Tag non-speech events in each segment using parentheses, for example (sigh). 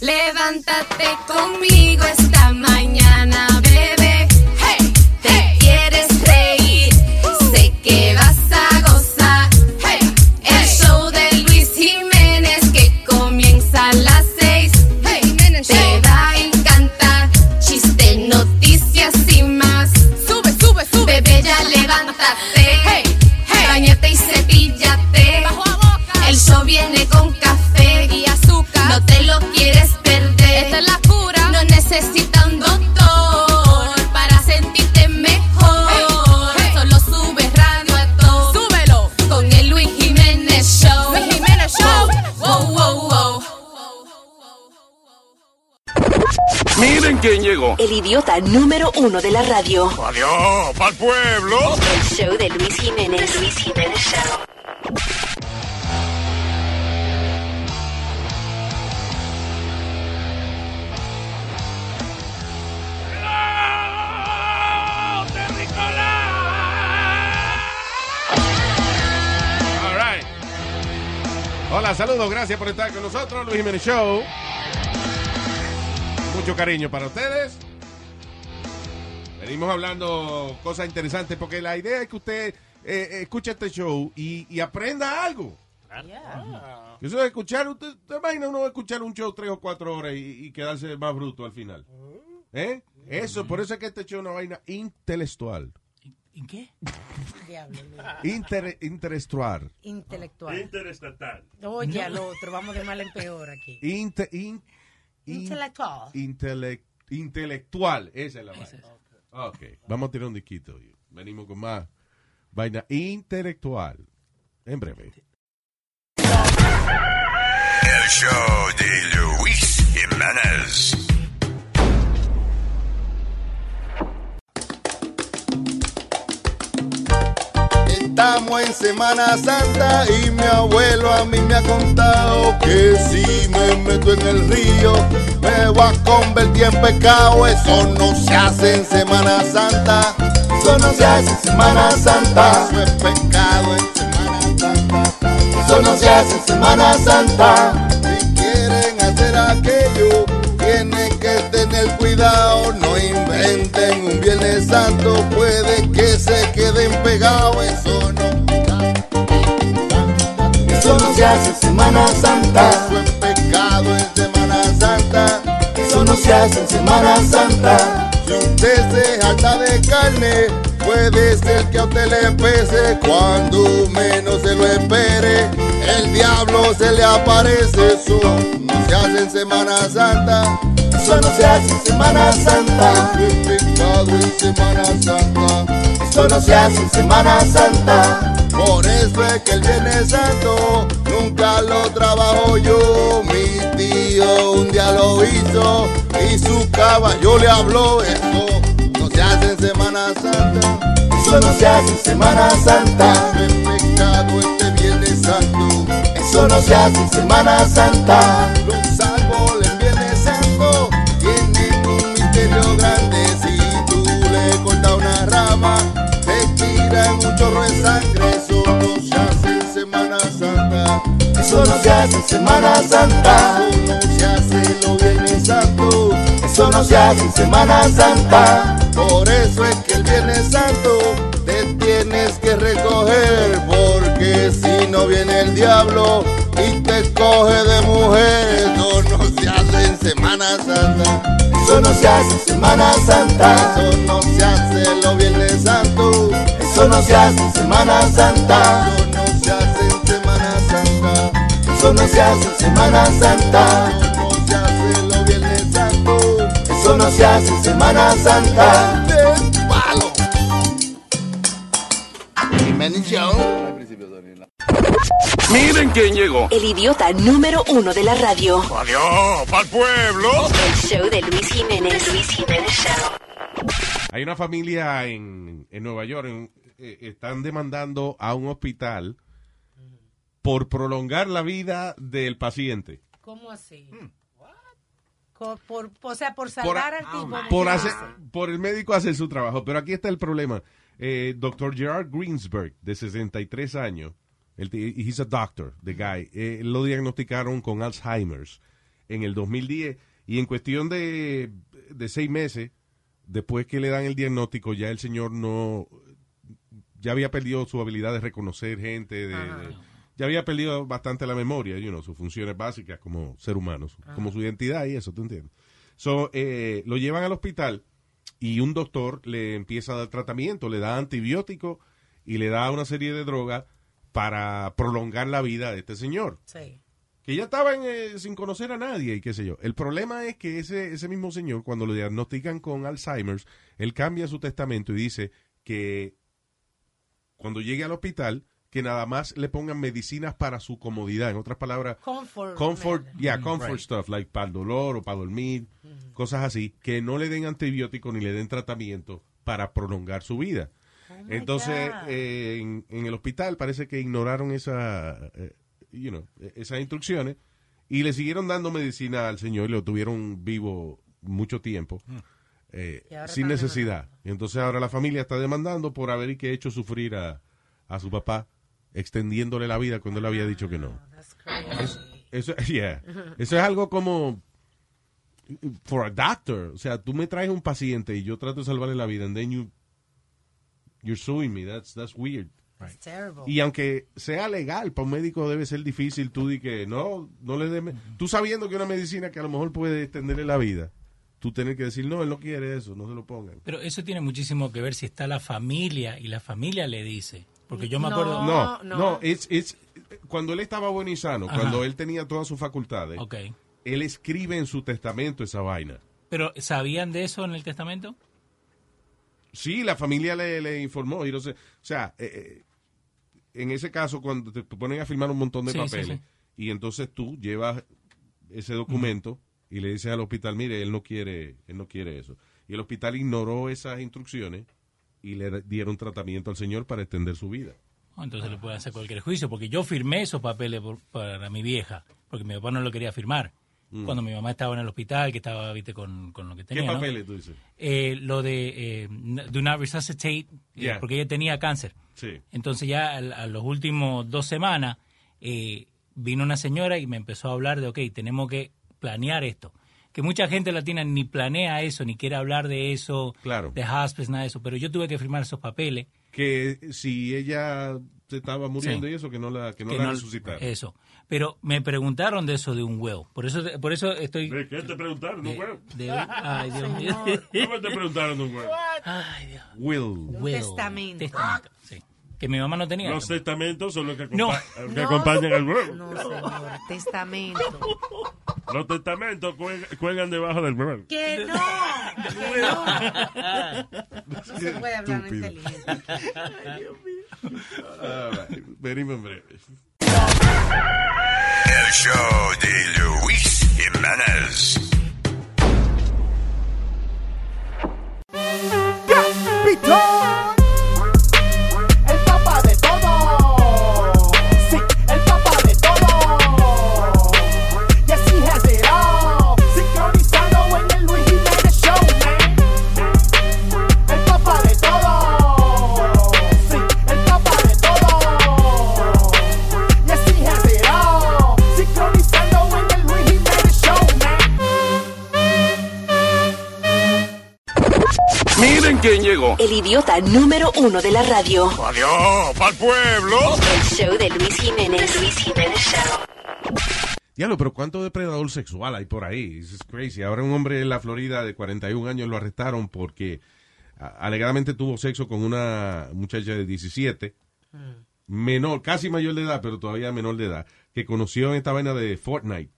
Levántate conmigo esta mañana, bebé. Hey, te quieres reír, sé que vas a gozar. Hey, el show de Luis Jiménez que comienza a las seis. Hey, te va a encantar. Chiste, noticias y más. Sube, sube, sube. Bebé, ya levántate. Hey, hey. Bañate y cepíllate. El show viene necesita un doctor para sentirte mejor. Solo sube radio a todo. Súbelo con el Luis Jiménez Show. Luis Jiménez Show. Wow, wow, wow. Miren quién llegó. El idiota número uno de la radio. Adiós, pa'l pueblo. El show de Luis Jiménez. Luis Jiménez Show. Hola, saludos, gracias por estar con nosotros, Luis Jiménez Show. Mucho cariño para ustedes. Venimos hablando cosas interesantes porque la idea es que usted eh, escuche este show y, y aprenda algo. Eso de escuchar, usted, usted imagina uno escuchar un show tres o cuatro horas y, y quedarse más bruto al final. ¿Eh? Eso, por eso es que este show es una vaina intelectual. ¿En qué? Diablo. Inter, intelectual. Intelectual. Interestatal. Oye, al otro, vamos de mal en peor aquí. Inte- in- in- Intelectual. Intele- intelectual, esa es la vaina. Ok, vamos a tirar un disquito. Venimos con más vaina intelectual. En breve. El show de Luis Jiménez. Estamos en Semana Santa y mi abuelo a mí me ha contado que si me meto en el río me voy a convertir en pecado. Eso no se hace en Semana Santa. Eso no se hace en Semana Santa. Eso es pecado en Semana Santa. Eso no se hace en Semana Santa. Cuidado. No inventen un Viernes Santo, puede que se queden pegados. Eso no. Eso no se hace en Semana Santa. Eso es pecado en Semana Santa. Eso no se hace en Semana Santa. Si usted se jalta de carne, puede ser que a usted le pese cuando menos se lo espere. El diablo se le aparece. Eso no se hace en Semana Santa. Eso no se hace en Semana Santa. Pecado en Semana Santa. Eso no se hace en Semana Santa. Por eso es que el Viernes Santo nunca lo trabajo yo. Mi tío un día lo hizo y su caballo le habló. Eso no se hace en Semana Santa. Eso no se hace en Semana Santa. Pecado este Viernes Santo. Eso no se hace en Semana Santa. Eso no se hace en Semana Santa. Eso no se hace los Viernes Santo. Eso no se hace en Semana Santa. Por eso es que el Viernes Santo te tienes que recoger. Porque si no viene el diablo y te coge de mujer, eso no se hace en Semana Santa. Eso no se hace en Semana Santa. Eso no se hace los Viernes Santo. Eso no se hace en Semana Santa. Eso no se hace en Semana Santa. Eso no se hace los Viernes Santo. Eso no se hace en Semana Santa. ¡Palo! Jiménez Show. Miren quién llegó. El idiota número uno de la radio. Adiós, pa'l pueblo. El show de Luis Jiménez. Luis Jiménez Show. Hay una familia en, en Nueva York, en- eh, están demandando a un hospital por prolongar la vida del paciente. ¿Cómo así? Co- Por, o sea, por Por, salvar al tipo. por, el médico hacer su trabajo. Pero aquí está el problema. Eh, Dr. Gerard Greensberg, de 63 años, el, he's a doctor, the guy, eh, lo diagnosticaron con Alzheimer's. en el 2010 y en cuestión de, de seis meses, después que le dan el diagnóstico, ya el señor no, ya había perdido su habilidad de reconocer gente, de, de- ya había perdido bastante la memoria, you know, sus funciones básicas como ser humano, su- como su identidad y eso, ¿tú entiendes? So, eh, lo llevan al hospital y un doctor le empieza a dar tratamiento, le da antibiótico y le da una serie de drogas para prolongar la vida de este señor Sí. que ya estaban eh, sin conocer a nadie y qué sé yo. El problema es que ese, ese mismo señor, cuando lo diagnostican con Alzheimer's, él cambia su testamento y dice que cuando llegue al hospital, que nada más le pongan medicinas para su comodidad. En otras palabras, Comfort. comfort, yeah, comfort stuff, like para el dolor o para dormir, cosas así, que no le den antibiótico ni le den tratamiento para prolongar su vida. my Entonces, eh, en, en el hospital parece que ignoraron esa, eh, you know, eh, esas instrucciones y le siguieron dando medicina al señor y lo tuvieron vivo mucho tiempo. eh, Y ahora sin necesidad. Y entonces ahora la familia está demandando por haber que hecho sufrir a, a su papá, extendiéndole la vida cuando él había dicho que no. Crazy. Eso, (laughs) yeah. Eso es algo como for a doctor. O sea, tú me traes un paciente y yo trato de salvarle la vida and then you you're suing me. That's that's weird. It's terrible. Y aunque sea legal, para un médico debe ser difícil tú di que no, no le dé, me- tú sabiendo que una medicina que a lo mejor puede extenderle la vida, tú tienes que decir, no, él no quiere eso, no se lo pongan. Pero eso tiene muchísimo que ver si está la familia y la familia le dice. Porque yo me No. acuerdo. No, no. no, it's, it's- cuando él estaba bueno y sano, Ajá. cuando él tenía todas sus facultades, Ok. él escribe en su testamento esa vaina. Pero ¿sabían de eso en el testamento? Sí, la familia le, le informó. Y no sé, o sea, eh, eh, en ese caso, cuando te ponen a firmar un montón de Sí, papeles, sí. y entonces tú llevas ese documento y le dices al hospital, mire, él no quiere, él no quiere eso. Y el hospital ignoró esas instrucciones y le dieron tratamiento al señor para extender su vida. Entonces le pueden hacer cualquier juicio. Porque yo firmé esos papeles por- para mi vieja. Porque mi papá no lo quería firmar. Cuando mi mamá estaba en el hospital, que estaba, viste, con, con lo que ¿Qué tenía. ¿no? papeles tú dices? Eh, lo de eh, do not resuscitate, eh, porque ella tenía cáncer. Sí. Entonces ya al- a, los últimos dos semanas eh, vino una señora y me empezó a hablar de, ok, tenemos que planear esto. Que mucha gente latina ni planea eso, ni quiere hablar de eso, Claro. de hospice, nada de eso. Pero yo tuve que firmar esos papeles. Que si ella se estaba muriendo Sí. y eso, que no la, que no que la no- resucitaron. Eso. Pero me preguntaron de eso de un will. Por eso, por eso estoy... ¿De qué te preguntaron, de- un huevo? de- ay, Dios mío. ¿Cómo te preguntaron, un huevo? Ay, Dios. Will. Will. testamento. Testamento, sí. Que mi mamá no tenía. Los testamentos son los que, No. que No. acompañan al huevo. No, señor. Testamento. Los testamentos cuelgan, cuelgan debajo del huevo. Que no. (laughs) Que no. No se puede hablar Estúpido. inteligente. All right. Venimos en breve. El show de Luis Jiménez. Pitón, quién llegó. El idiota número uno de la radio. Adiós, pa'l pueblo. El show de Luis Jiménez. The Luis Jiménez Show. Diablo, pero ¿cuánto depredador sexual hay por ahí? This is crazy. Ahora un hombre en la Florida de 41 años lo arrestaron porque alegadamente tuvo sexo con una muchacha de 17, menor, casi mayor de edad, pero todavía menor de edad, que conoció en esta vaina de Fortnite.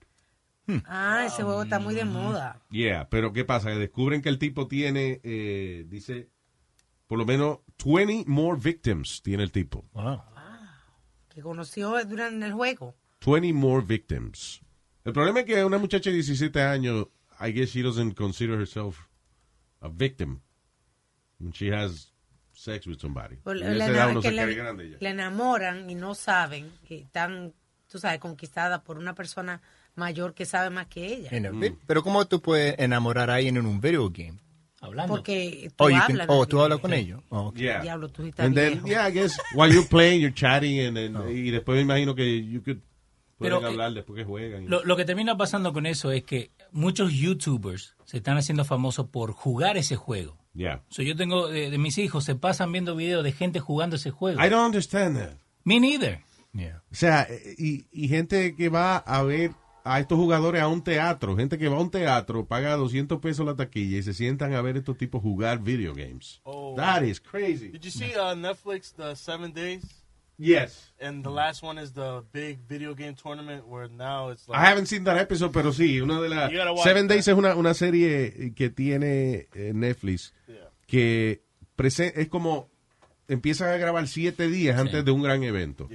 Ah, ese juego está muy de moda. Yeah, pero ¿qué pasa? Descubren que el tipo tiene, eh, dice, por lo menos 20 more victims tiene el tipo. Wow. Que conoció durante el juego. 20 more victims. El problema es que una muchacha de 17 años, I guess she doesn't consider herself a victim. When she has sex with somebody. Le- edad uno que ya. le enamoran y no saben que están, tú sabes, conquistadas por una persona mayor que sabe más que ella. Vi- Pero ¿cómo tú puedes enamorar a alguien en un video game? Hablando. Porque tú Oh, you can- hablas. oh, tú hablas con ellos. Oh, ok. Yeah. Diablo, tú estás And then, viejo. yeah, I guess while you're playing, you're chatting, and, and- y después me imagino que you could Pero, eh, hablar después que juegan. Lo, lo que termina pasando con eso es que muchos YouTubers se están haciendo famosos por jugar ese juego. Yeah. So, yo tengo de, de mis hijos, se pasan viendo videos de gente jugando ese juego. I don't understand that. Me neither. O sea, eh, y, y gente que va a ver a estos jugadores a un teatro, gente que va a un teatro, paga 200 pesos la taquilla y se sientan a ver estos tipos jugar video games. Oh. That is crazy. Did you see uh, Netflix the Seven Days? Yes. And the last one is the big video game tournament where now it's like I haven't seen that episode, pero sí, una de las... Seven that. Days es una, una serie que tiene eh, Netflix que es como empiezan a grabar siete días antes de un gran evento.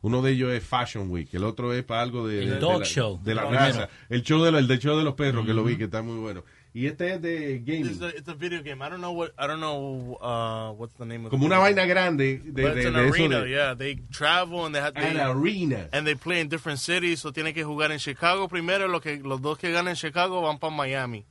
Uno de ellos es Fashion Week, el otro es para algo de, El de- de dog la, show. de la El raza. primero. El show de, la- el de show de los perros, que lo vi, que está muy bueno. Y este es de gaming. It's a, it's a video game. I don't know what I don't know uh, what's the name of Como the una vaina grande de, But de, it's an de eso arena, de- yeah. They travel and they have An they, arena. and they play in different cities. So tienen que jugar en Chicago primero. Lo que los dos que ganan en Chicago van para Miami.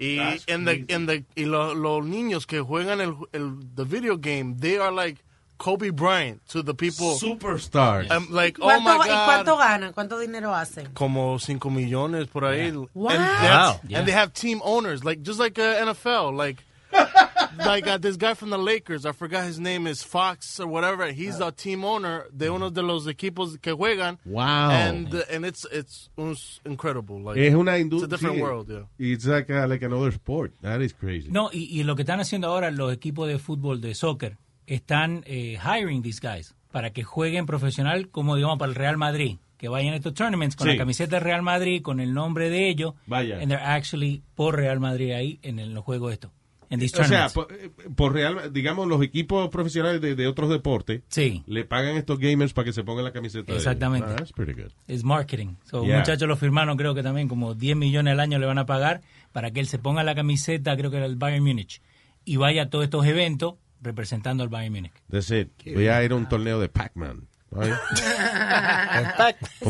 Y en the, en the, y lo- los niños que juegan el, el the video game, they are like Kobe Bryant to the people. Superstars. I'm like, oh ¿Cuánto, my ¿Y god. cuánto ganan? ¿Cuánto dinero hacen? como 5 millones por ahí. What? And, that's- Wow. and they have team owners, like just like uh, NFL, like (laughs) like uh, this guy from the Lakers. I forgot his name is Fox or whatever. He's the team owner de uno de los equipos que juegan. Wow. And uh, and it's it's uns- incredible. Like es una It's a different world. Yeah. It's like, a- like another sport. That is crazy. No, y, y lo que están haciendo ahora los equipos de fútbol, de soccer, están eh, hiring these guys para que jueguen profesional como digamos para el Real Madrid, que vayan a estos tournaments con Sí. la camiseta del Real Madrid, con el nombre de ellos, Vaya. and they're actually por Real Madrid ahí en el, los juegos estos, en these O sea, por, eh, por real, digamos, los equipos profesionales de, de otros deportes Sí. le pagan estos gamers para que se pongan la camiseta. de ellos. Exactamente. Ah, that's pretty good. Es marketing. So, Yeah. Muchachos lo firmaron, creo que también como 10 millones al año le van a pagar para que él se ponga la camiseta, creo que era el Bayern Múnich, y vaya a todos estos eventos representando al Bayern Múnich. That's it. Voy a ir a un torneo de Pac-Man. (laughs) Con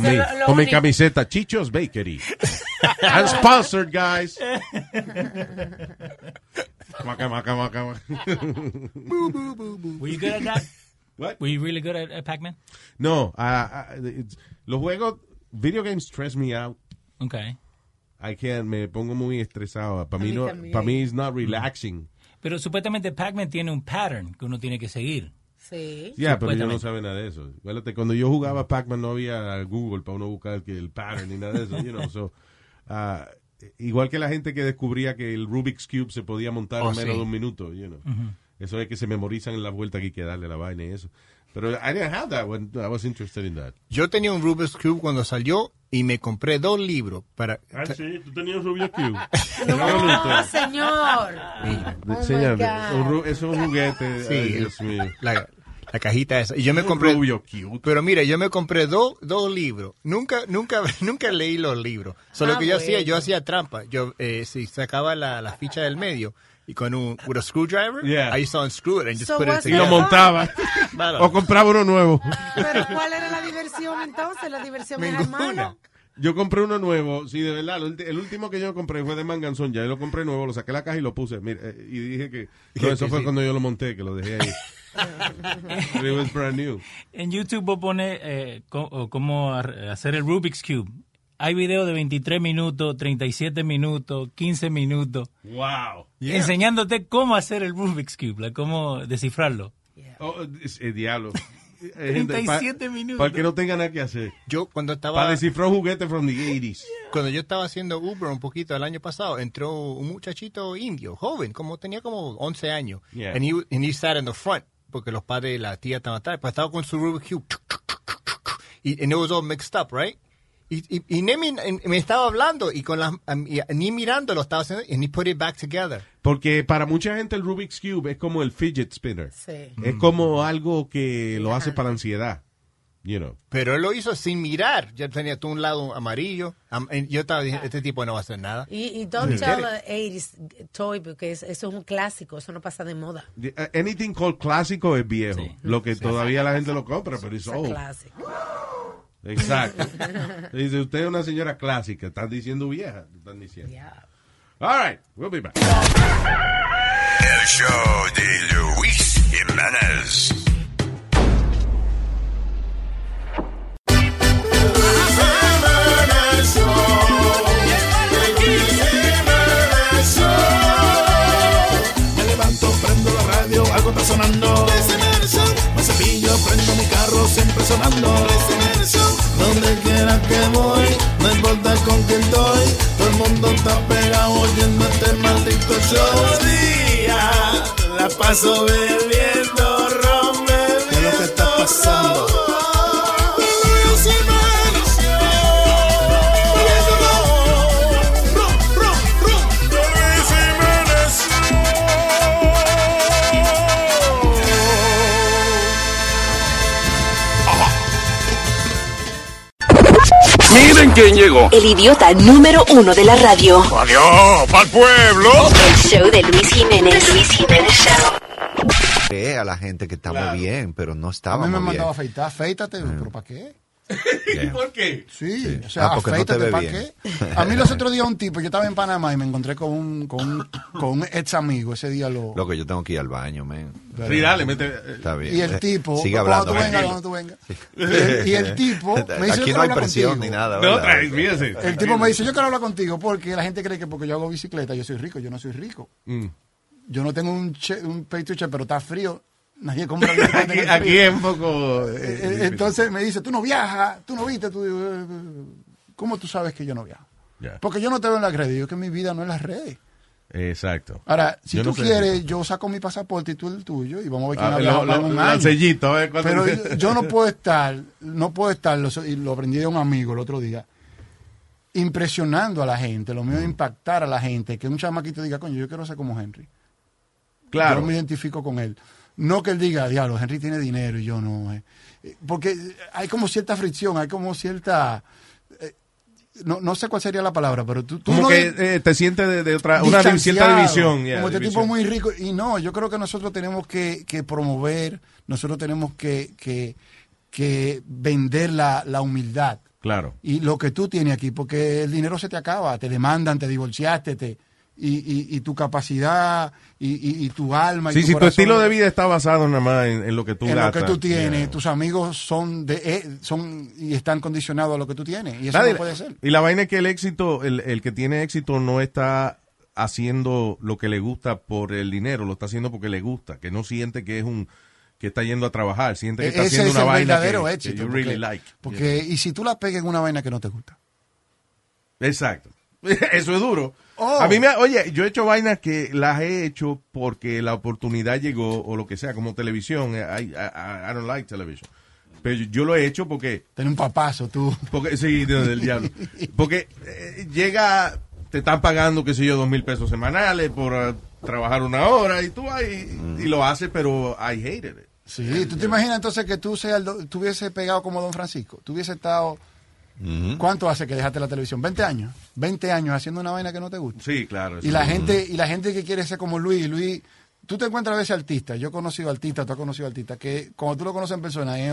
mi, lo- lo con mi camiseta Chicho's Bakery. I'm sponsored, guys. Maca, maca, maca, maca. Were you good at that? What? Were you really good at, at Pac-Man? No, it's- los juegos, video games stress me out. Okay. I can't, me pongo muy estresado. Para mí no, para mí it's not relaxing. Pero supuestamente Pac-Man tiene un pattern que uno tiene que seguir. Sí. Ya, pero yo no sabe nada de eso. Acuérdate, cuando yo jugaba Pac-Man no había Google para uno buscar que el pattern ni nada de eso. You know, so, (laughs) ah, igual que la gente que descubría que el Rubik's Cube se podía montar Oh, en menos sí. de un minuto. You know. Eso es que se memorizan en la vuelta que hay que darle la vaina y eso. Pero I didn't have that when I was interested in that. Yo tenía un Rubik's Cube cuando salió y me compré dos libros para... Ah, sí, tú tenías un Rubik's Cube. (laughs) No, señor. Oh, Señor, un es un juguete. Sí, Ay, Dios mío. La, la cajita esa. Y yo me compré... Pero mira, yo me compré dos dos libros. Nunca nunca (laughs) nunca leí los libros. Solo Ah, que yo hacía, yo hacía trampa. Yo eh, si sacaba la, la ficha del medio y con un with a screwdriver, Yeah. I used to unscrew it and just So put it what's Y lo montaba. (laughs) O compraba uno nuevo. Pero ¿cuál era la diversión entonces? La diversión era hermano. Yo compré uno nuevo, sí, de verdad. El, último que yo compré fue de Manganzón. Ya yo lo compré nuevo, lo saqué de la caja y lo puse. Mira, eh, y dije que. No, eso fue sí. cuando yo lo monté, que lo dejé ahí. (laughs) It was brand new. En YouTube vos pones eh, cómo hacer el Rubik's Cube. Hay videos de 23 minutos, 37 minutos, 15 minutos, Wow. enseñándote cómo hacer el Rubik's Cube, like, cómo descifrarlo. Oh, es- el diablo. (laughs) Eh, gente, 37 pa- minutos. Para que no tenga nada que hacer. Yo cuando estaba Para descifrar juguetes from the 80s. cuando yo estaba haciendo Uber un poquito el año pasado, entró un muchachito indio, joven, como tenía como 11 años. Yeah. And he, and he sat in the front porque los padres y la tía estaban atrás, pues estaba con su Rubik's Cube. Y and it was all mixed up, right? Y, y, y ni me, estaba hablando y con las y ni mirando lo estaba haciendo and he put it back together. Porque para mucha gente el Rubik's Cube es como el fidget spinner. Sí. Es como algo que lo hace para ansiedad. You know. Pero él lo hizo sin mirar. Ya tenía todo un lado amarillo. Am- y yo estaba diciendo, este tipo no va a hacer nada. Y, y don't Sí. tell a 80s toy porque es- eso es un clásico, eso no pasa de moda. Uh, Anything called clásico es viejo. Lo que todavía la gente lo compra, pero es Es old. clásico. Exacto. (laughs) Dice, usted es una señora clásica. Están diciendo vieja. Están diciendo. All right, we'll be back. El show de Luis Jiménez. Sonando. Donde quiera que voy, no importa con quién estoy, todo el mundo está pegado oyendo este maldito show. Día, la paso bebiendo ron, ¿Qué es lo que está pasando? Miren quién llegó. El idiota número uno de la radio. Adiós, pa'l pueblo. El show de Luis Jiménez. Luis Jiménez Show. Ve a la gente que estamos bien, pero no A mí estábamos me han bien. mandado a afeitar, afeítate, pero ¿para qué? (laughs) Yeah. ¿Por qué? Sí, o sea, Ah, no afeítate, ve ¿para bien. qué? (laughs) A mí los otros días un tipo, yo estaba en Panamá y me encontré con un, con un, con un ex amigo, ese día lo... Loco, yo tengo que ir al baño, man. Sí, dale, mete. Está bien. Y el Eh, tipo, Sigue cuando hablando. tú vengas, cuando tú vengas. Y el, y el tipo me dice, Aquí no hay presión contigo. ni nada. No. El tipo me dice, yo quiero hablar contigo porque la gente cree que porque yo hago bicicleta yo soy rico. Yo no soy rico. Mm. Yo no tengo un, che, un pay to check, pero está frío. Nadie compra (laughs) Aquí, aquí es un poco. Eh, eh, eh. Entonces me dice, tú no viajas, tú no viste, tú, eh, ¿cómo tú sabes que yo no viajo? Porque yo no te veo en las redes, yo que mi vida no es las redes. Exacto. Ahora, si Yo tú no sé. quieres, yo saco mi pasaporte y tú el tuyo y vamos a ver quién Ah, lo- lo- un lo- año. sellito, cuánto- Pero yo, yo no puedo estar, no puedo estar, lo, y lo aprendí de un amigo el otro día, impresionando a la gente, lo Mm. mío es impactar a la gente, que un chamaquito diga, coño, yo quiero ser como Henry. Claro. Yo me identifico con él. No que él diga, diablo, Henry tiene dinero y yo no. eh". Eh, Porque hay como cierta fricción, hay como cierta... eh, no, no sé cuál sería la palabra, pero tú... tú Como no que eh, te sientes de, de otra. Una cierta división. como este división. tipo muy rico. Y no, yo creo que nosotros tenemos que, que promover, nosotros tenemos que, que, que vender la, la humildad. Claro. Y lo que tú tienes aquí, porque el dinero se te acaba, te demandan, te divorciaste, te, y, y, y tu capacidad, y, y- tu alma. y Sí, tu si tu corazón estilo de vida está basado nada más en, en lo que tú en lo que tú tienes, Yeah. tus amigos son de eh, son y están condicionados a lo que tú tienes. Y eso no puede ser. Y la vaina es que el éxito, el, el que tiene éxito no está haciendo lo que le gusta por el dinero, lo está haciendo porque le gusta, que no siente que es un que está yendo a trabajar, siente que está E-, Ese haciendo es una el vaina verdadero que, éxito. que you porque, really like. porque- y si tú la pegas en una vaina que no te gusta. Exacto. (laughs) Eso es duro. Oh. A mí me, oye, yo he hecho vainas que las he hecho porque la oportunidad llegó o lo que sea, como televisión. I, I- I don't like television. Pero yo lo he hecho porque Tener un papazo, tú. Porque, sí, del diablo. Porque eh, llega, te están pagando, qué sé yo, dos mil pesos semanales por eh, trabajar una hora y tú vas y, y lo haces, pero I hated it. Sí, tú te imaginas entonces que tú seas tú hubieses pegado como Don Francisco. Tú hubieses estado. ¿Cuánto hace que dejaste la televisión? 20 años. 20 años haciendo una vaina que no te gusta. Sí, claro. Y la gente y la gente que quiere ser como Luis, Luis, tú te encuentras a veces artistas, yo he conocido artistas, tú has conocido artistas, que cuando tú lo conoces en persona es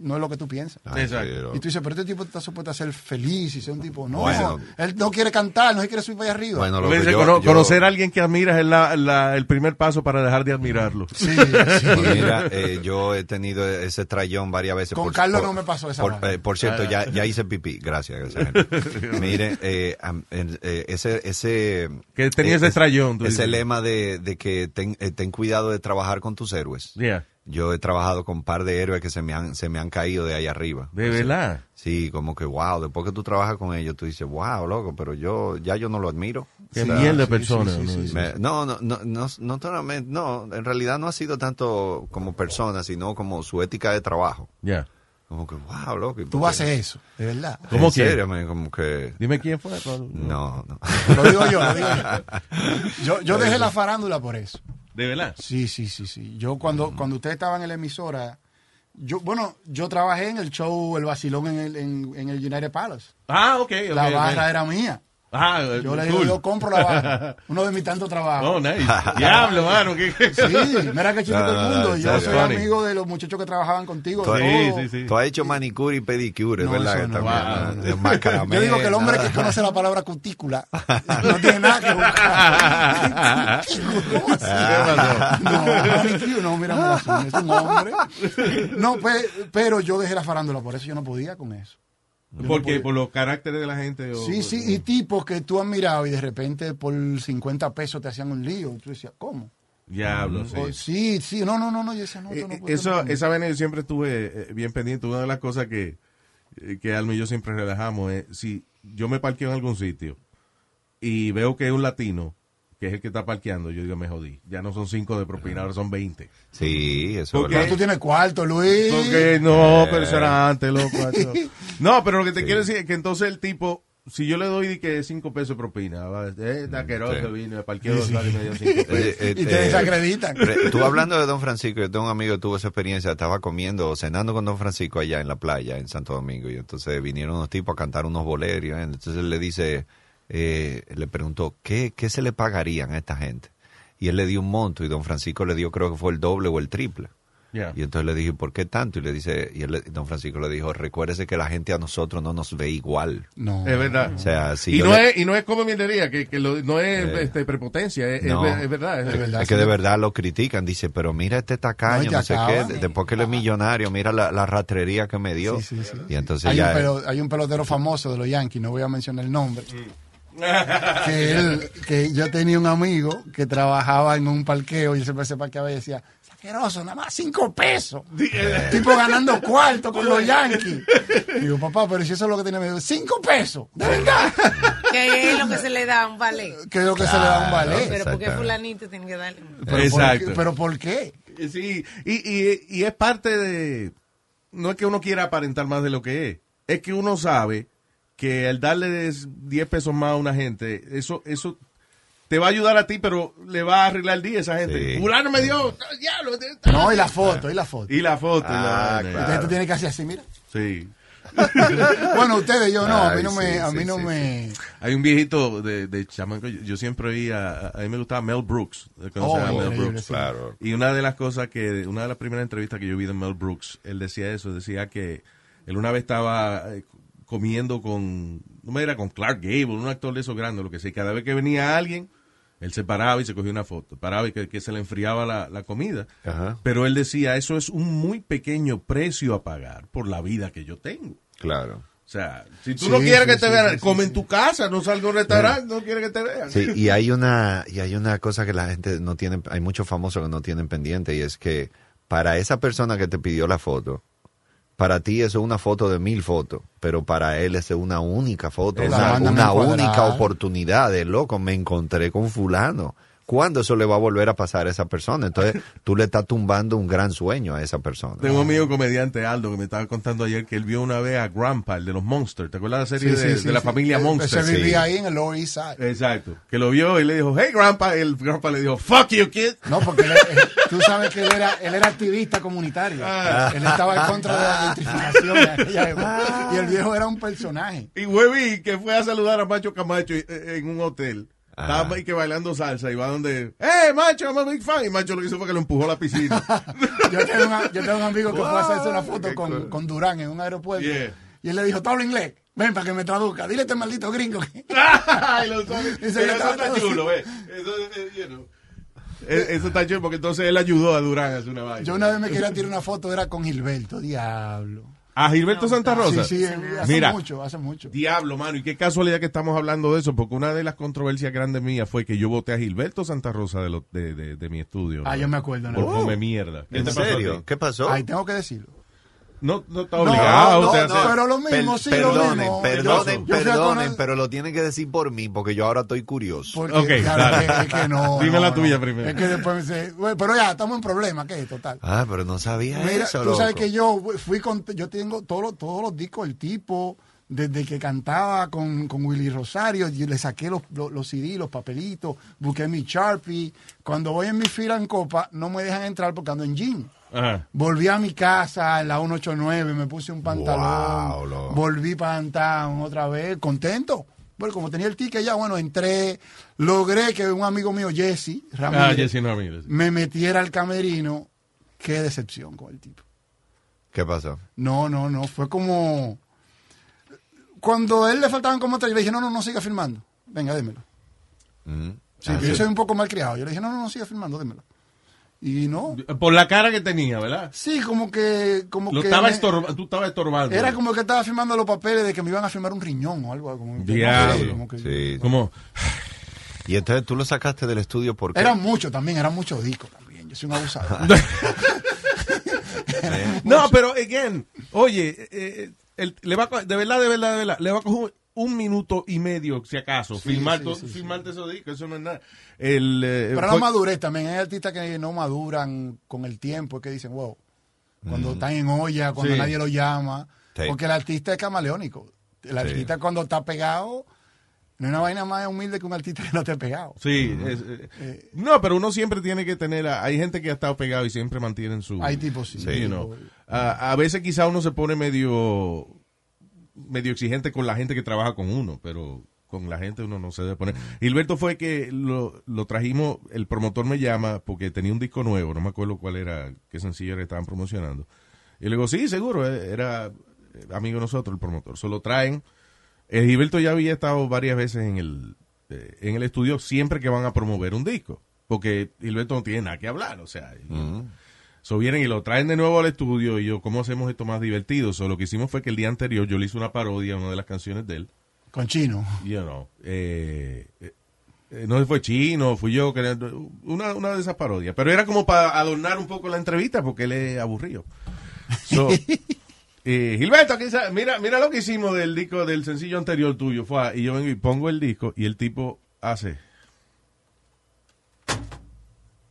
no es lo que tú piensas. Exacto. Y tú dices, pero este tipo está supuesto a ser feliz y ser un tipo, no, Bueno. él no quiere cantar, no quiere subir para allá arriba. Bueno, Lo lo que que dice, yo- cono- yo- conocer a alguien que admiras es la- la- el primer paso para dejar de admirarlo. Sí, (laughs) Pues mira, eh, yo he tenido ese trayón varias veces. Con Carlos no me pasó esa Por, eh, por cierto, ya, ya hice pipí. Gracias. gracias. (laughs) Mire, eh, eh, ese... ese Que tenía ese trayón, tú Ese dices. lema de, de que ten, eh, ten cuidado de trabajar con tus héroes. Yeah. Yo he trabajado con un par de héroes que se me han, se me han caído de ahí arriba. De verdad. Sí, como que wow, después que tú trabajas con ellos, tú dices, wow, loco, pero yo ya yo no lo admiro. Qué O sea, mierda de sí, persona. sí, sí, ¿no? sí. Me- no, no, no, no, no, solamente- no, en realidad no ha sido tanto como persona, sino como su ética de trabajo. Ya. Como que, wow, loco. ¿y por Tú haces eso, de verdad. ¿Cómo ¿En quién? serio, man? Como que... Dime quién fue. No, no. Lo digo yo, lo digo yo. (laughs) Yo, yo dejé la farándula por eso. ¿De verdad? Sí, sí, sí, sí. Yo cuando, cuando ustedes estaban en la emisora, yo, bueno, yo trabajé en el show El Vacilón en el, en, en el United Palace. Ah, ok. la ok, barra era mía. Ah, Yo le cool. digo, yo compro la barra. (laughs) Uno de mis tantos trabajos. Oh, nice. (laughs) Diablo, mano. ¿qué- Sí, mira que chiquito No, no, el no, mundo. Yo soy Funny. amigo de los muchachos que trabajaban contigo. Tú, de has- todo. tú has hecho manicure y pedicure, No, ¿verdad? eso Que no. también, Wow, Yo digo que el hombre que (laughs) conoce la palabra cutícula no tiene nada que buscar. ¿Cómo así? No, manicure, no, mira, mira, así, es un hombre. No, pues, pero yo dejé la farándula, por eso yo no podía con eso. No ¿Por los caracteres de la gente? o- Sí, sí, y tipos que tú has mirado y de repente por 50 pesos te hacían un lío. Tú decías, ¿cómo? Diablo, sí. Oh, sí, sí, no, no, no, no, yo decía, no, esto no puede Eso, ser. esa vaina yo siempre estuve eh, bien pendiente. Una de las cosas que, eh, que Alma y yo siempre relajamos es si yo me parqueo en algún sitio y veo que es un latino, que es el que está parqueando, yo digo, me jodí. Ya no son cinco de propina, ahora son 20. Sí, eso Porque- es Pero tú tienes cuarto, Luis. Porque no, Eh. pero eso era antes, loco. (laughs) No, pero lo que te quiero decir es que entonces el tipo, si yo le doy de que cinco pesos de propina, va, eh, está asqueroso, Sí. vino, me parqueó Sí, dos sí. horas y me dio cinco (laughs) pesos. Eh, eh, Y te eh, desacreditan. Re- Tú hablando de Don Francisco, yo tengo un amigo que tuvo esa experiencia, estaba comiendo o cenando con Don Francisco allá en la playa, en Santo Domingo, y entonces vinieron unos tipos a cantar unos bolerios, ¿eh? entonces él le dice, eh, le preguntó, ¿qué, ¿qué se le pagarían a esta gente? Y él le dio un monto y Don Francisco le dio, creo que fue el doble o el triple. Y entonces le dije, ¿por qué tanto? Y le dice, y él le- Don Francisco le dijo, recuérdese que la gente a nosotros no nos ve igual. No. Es verdad. O sea, si y, no le- es, y no es como mierdería, que, que lo- no es Eh. este, prepotencia, es, es No. ver- es verdad. Es, Es verdad. Es que de verdad lo critican, dice, pero mira este tacaño, No, no, sé acaba. qué, después que él es millonario, mira la, la ratrería que me dio. Sí, sí, sí. Y entonces Hay ya... un, pelo- hay un pelotero famoso de los Yankees, no voy a mencionar el nombre. Mm. Que, él, que yo tenía un amigo que trabajaba en un parqueo y él siempre se parqueaba y decía, saqueroso, nada más cinco pesos. tipo ganando cuarto con los Yankees. Digo, papá, pero si eso es lo que tiene, me dijo, cinco pesos, de verdad. Que es lo que se le da a un ballet. Que es lo que se le da a un ballet. Pero porque fulanito tiene que darle. Pero ¿por Exacto. pero ¿por qué? Sí, y, y, y es parte de... No es que uno quiera aparentar más de lo que es, es que uno sabe que al darle 10 pesos más a una gente, eso eso te va a ayudar a ti, pero le va a arreglar el día a esa gente. Sí. Fulano me dio... diablo, No, y la foto, y la foto. Y la foto. y la Ah. Entonces tú tienes que hacer así, mira. Sí. (laughs) bueno, ustedes, yo no, a mí no me, sí, a mí sí, no sí, me. Hay un viejito de, de chamaco, yo, yo siempre oía, a mí me gustaba Mel Brooks, ¿conoces Oh, a Mel Brooks? sí. Claro. Y una de las cosas que, una de las primeras entrevistas que yo vi de Mel Brooks, él decía eso, decía que él una vez estaba eh, comiendo con, no me era con Clark Gable, un actor de esos grandes, lo que sea, cada vez que venía alguien, él se paraba y se cogía una foto, paraba y que, que se le enfriaba la, la comida. Ajá. Pero él decía, eso es un muy pequeño precio a pagar por la vida que yo tengo. Claro. O sea, si tú Sí, no quieres sí, que te sí, vean, come en tu casa, no salga a un restaurante, no quieres que te vean. Sí, y hay una y hay una cosa que la gente no tiene, hay muchos famosos que no tienen pendiente y es que para esa persona que te pidió la foto, para ti eso es una foto de mil fotos, pero para él es una única foto, una, una un única oportunidad de loco, me encontré con fulano. ¿Cuándo eso le va a volver a pasar a esa persona? Entonces, tú le estás tumbando un gran sueño a esa persona. Tengo un amigo comediante, Aldo, que me estaba contando ayer que él vio una vez a Grandpa, el de los Monsters. ¿Te acuerdas de la serie Sí, de, sí, de la sí. familia Él- Monster? Se vivía Sí. ahí en el Lower East Side. Exacto. Que lo vio y le dijo, hey Grandpa. El Grandpa le dijo, fuck you, kid. No, porque él- tú sabes que él era, él era activista comunitario. Ah. Él estaba en contra de la gentrificación en aquella época. Y el viejo era un personaje. Y Webby, que fue a saludar a Macho Camacho eh, en un hotel. Estaba que bailando salsa y va donde, ¡Eh, Macho, I'm a big fan! Y Macho lo que hizo fue que lo empujó a la piscina. (laughs) Yo tengo, una- yo tengo un amigo que fue a hacerse una foto con, con Durán en un aeropuerto. Yeah. Y él le dijo, ¿tú hablas inglés? Ven para que me traduzca. Dile a este maldito gringo que... (laughs) Ay, lo sabe. Y se Pero le eso está chulo, ¿ves? Eso, eh, you know. Eh, Eso está chulo porque entonces él ayudó a Durán a hacer una vaina. Yo una vez me quería tirar una foto, era con Gilberto, diablo. ¿A Gilberto Santa Rosa? Sí, sí, hace Mira, mucho, hace mucho. Diablo, mano, y qué casualidad que estamos hablando de eso, porque una de las controversias grandes mías fue que yo voté a Gilberto Santa Rosa de, lo- de, de- de mi estudio. Ah, ¿no? yo me acuerdo. ¿no? Por come mierda. ¿Qué ¿En serio? ¿Qué pasó? Ahí tengo que decirlo. No, no está No, obligado no, usted a no, hacer- pero lo mismo, Per- sí, lo perdonen, mismo. perdonen, Yo- yo perdonen, pero lo tienen que decir por mí, porque yo ahora estoy curioso. Porque, Ok, claro, dale. es que- es que no, (laughs) Dime no, la no. tuya primero. Es que después me dice, "Bueno, pero ya, estamos en problema, ¿qué es total? Ah, pero no sabía Mira, eso, tú sabes que yo fui con, yo tengo todos los, todos los discos del tipo, desde que cantaba con, con Willy Rosario, y le saqué los, los, los CD, los papelitos, busqué mi Sharpie. Cuando voy en mi fila en Copa, no me dejan entrar porque ando en jean. Ajá. Volví a mi casa en la 189, me puse un pantalón, Wow, volví para Downtown otra vez, contento. Bueno, como tenía el ticket ya, bueno, entré, logré que un amigo mío, Jesse Ramírez, Ah, Jesse Ramírez. me metiera al camerino. Qué decepción con el tipo. ¿Qué pasó? No, no, no, fue como... Cuando a él le faltaban como tres, yo le dije, no, no, no siga filmando. Venga, démelo. Mm. Sí, Ah, yo sí. soy un poco mal criado. Yo le dije, no, no, no siga filmando, démelo. Y no. Por la cara que tenía, ¿verdad? Sí, como que... Como Lo que estaba me- estorba- tú estabas estorbando. Era como que estaba firmando los papeles de que me iban a firmar un riñón o algo. Como, Diablo. como que- Sí. Como, Y entonces tú lo sacaste del estudio porque... Eran muchos también, eran muchos discos también. Yo soy un abusador. (laughs) No, pero, again, oye, eh, el- le va a de verdad, de verdad, de verdad, le va a coger un minuto y medio, si acaso, Sí, filmar sí, filmarte esos discos, eso no es nada. El, eh, Pero fue- la madurez también. Hay artistas que no maduran con el tiempo, que dicen, wow, cuando están en olla, cuando Sí. nadie lo llama. Sí. Porque el artista es camaleónico. El Sí. artista cuando está pegado, no hay una vaina más humilde que un artista que no esté pegado. Sí, es, eh, no, pero uno siempre tiene que tener, a- hay gente que ha estado pegado y siempre mantienen su... Hay tipos, sí. you know. a, a veces quizá uno se pone medio medio exigente con la gente que trabaja con uno, pero con la gente uno no se debe poner. Gilberto fue que lo, lo trajimos, el promotor me llama porque tenía un disco nuevo, no me acuerdo cuál era, qué sencillo era que estaban promocionando. Y le digo, sí, seguro, eh, era eh, amigo de nosotros el promotor. Solo traen. Eh, Gilberto ya había estado varias veces en el, en el estudio siempre que van a promover un disco, porque Gilberto no tiene nada que hablar, o sea, So vienen y lo traen de nuevo al estudio y yo, ¿cómo hacemos esto más divertido? So lo que hicimos fue que el día anterior yo le hice una parodia a una de las canciones de él. Con chino. You know, eh, eh, no fue chino, fui yo, una, una de esas parodias. Pero era como para adornar un poco la entrevista porque él es aburrido. So, (laughs) eh, Gilberto, aquí mira, mira lo que hicimos del disco, del sencillo anterior tuyo. Fue, a- y yo vengo y pongo el disco y el tipo hace...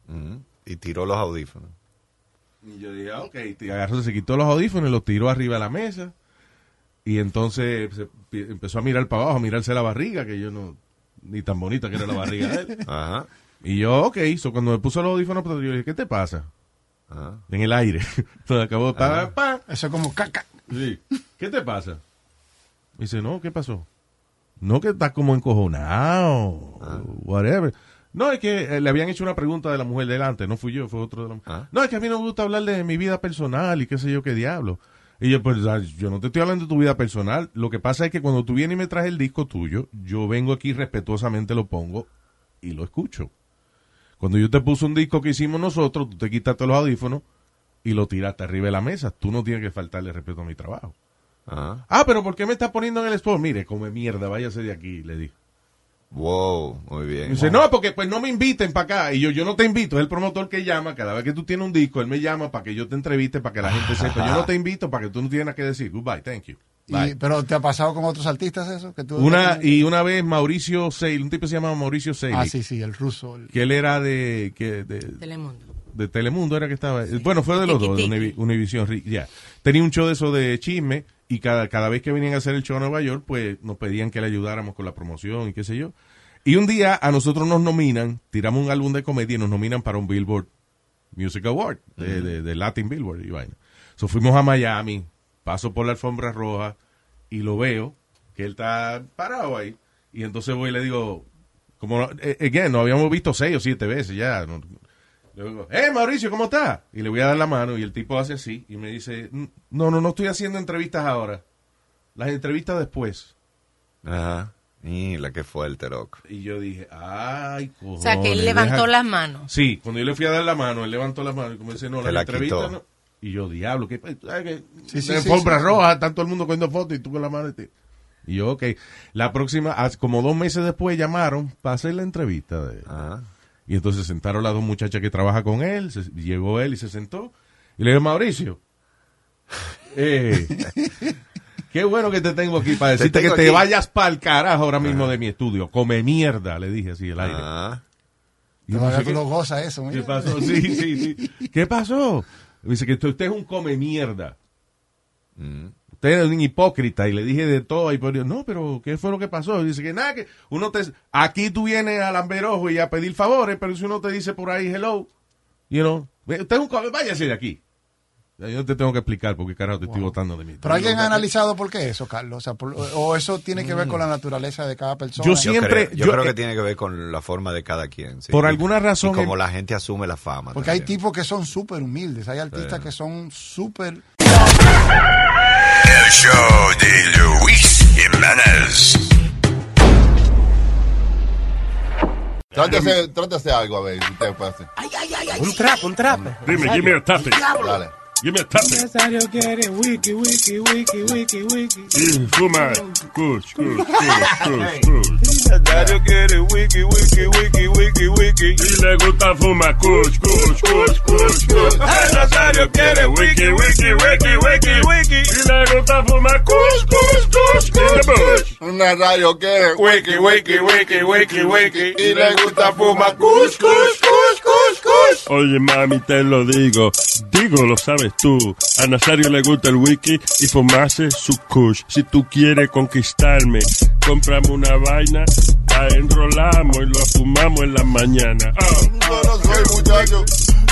Ujú. Y tiró los audífonos. Y yo dije, ah, ok, y agarró, se quitó los audífonos y los tiró arriba de la mesa. Y entonces se empezó a mirar para abajo, a mirarse la barriga, que yo no, ni tan bonita que era la barriga de él. (laughs) Ajá. Y yo, ok, so cuando me puso los audífonos, pues, yo dije, ¿qué te pasa? Ajá. En el aire. (laughs) Entonces acabó, pa, pa. Eso es como caca. Sí. ¿Qué te pasa? Me dice, no, ¿qué pasó? No, que estás como encojonado, whatever. No, es que eh, le habían hecho una pregunta de la mujer delante, no fui yo, fue otro de la No, es que a mí no me gusta hablar de mi vida personal y qué sé yo qué diablo. Y yo, pues, ah, yo no te estoy hablando de tu vida personal. Lo que pasa es que cuando tú vienes y me traes el disco tuyo, yo vengo aquí respetuosamente, lo pongo y lo escucho. Cuando yo te puse un disco que hicimos nosotros, tú te quitaste los audífonos y lo tiraste arriba de la mesa. Tú no tienes que faltarle respeto a mi trabajo. Ajá. Ah, pero ¿por qué me estás poniendo en el spot? Mire, come mierda, váyase de aquí, le dije. Wow, muy bien. Dice, no, porque pues no me inviten para acá. Y yo, yo no te invito, es el promotor que llama. Cada vez que tú tienes un disco, él me llama para que yo te entreviste, para que la gente sepa. Yo no te invito para que tú no tienes nada que decir. Goodbye, thank you. Y- pero ¿te ha pasado con otros artistas eso? Que tú, Una, y una vez Mauricio Seil, un tipo que se llama Mauricio Seil. Ah, sí, sí, el ruso. el- Que él era de, que, de, Telemundo. de Telemundo era que estaba. Bueno, fue de los dos, de Univi- Univision. Ya. Tenía un show de eso de chisme y cada, cada vez que venían a hacer el show a Nueva York, pues nos pedían que le ayudáramos con la promoción y qué sé yo. Y un día a nosotros nos nominan, tiramos un álbum de comedia y nos nominan para un Billboard Music Award, de, de- de Latin Billboard y vaina. So fuimos a Miami, paso por la alfombra roja y lo veo, que él está parado ahí. Y entonces voy y le digo, como, eh, again, nos habíamos visto seis o siete veces ya. no- le digo, eh, Mauricio, ¿cómo estás? Y le voy a dar la mano y el tipo hace así y me dice, no, no, no estoy haciendo entrevistas ahora. Las entrevistas después. Ajá. Y la que fuerte, loco. Y yo dije, ay, cojones. O sea, que él levantó deja- las manos. Sí, cuando yo le fui a dar la mano, él levantó las manos y como dice, no, la, la entrevista no. Y yo, diablo, que ¿sabes qué? Sí, sí, sí, roja, está todo el mundo cogiendo fotos y tú con la mano. Y, te- y yo, ok. La próxima, hace como dos meses después llamaron para hacer la entrevista. De, Y entonces sentaron las dos muchachas que trabajan con él, se- llegó él y se sentó. Y le digo, Mauricio, (laughs) eh, qué bueno que te tengo aquí para Te decirte que te aquí. vayas para el carajo ahora mismo de mi estudio. Come mierda, le dije así el aire. Y yo, Todavía no sé tú qué- lo gozas eso, mira. ¿Qué pasó? Sí, sí, sí. (laughs) ¿Qué pasó? Me dice que usted es un come mierda. Usted es un hipócrita. Y le dije de todo. Y pues, yo, no, pero ¿qué fue lo que pasó? Y dice que nada, que uno te. Aquí tú vienes al amberojo y a pedir favores, pero si uno te dice por ahí hello, you know, usted es un váyase de aquí. Yo te tengo que explicar por qué carajo te estoy votando de mí. Pero alguien ha analizado por qué eso, Carlos. O, sea, por- o eso tiene que ver con la naturaleza de cada persona. Yo siempre- creo, yo yo- creo eh, que tiene que ver con la forma de cada quien. sí. Por alguna razón Y como el- la gente asume la fama. Porque hay tipos que son súper humildes. Hay artistas que son súper. (laughs) El show de Luis Jiménez. De hacer algo, a ver, si usted puede hacer. Un trap, un trap. Dime, give me a topic. Dale. Give me a topic. Necesario quiere wiki, wiki, wiki, wiki, wiki. Y fuma. Kush, kush, kush, kush, kush. Necesario quiere wiki, wiki, wiki, wiki. Y le gusta fumar kush, kush, kush, kush, kush. El Nazario quiere wiki, wiki, wiki, wiki, wiki. Y le gusta fumar kush, kush, kush, in the bush. Un Nazario quiere wiki, wiki, wiki, wiki, wiki. Y le gusta fumar kush, kush, kush, kush, kush. Oye, mami, te lo digo. Digo, lo sabes tú. A Nazario le gusta el wiki y fumarse su kush. Si tú quieres conquistarme, cómprame una vaina, la enrolamos y lo fumamos en la mañana. Yo no soy muchacho,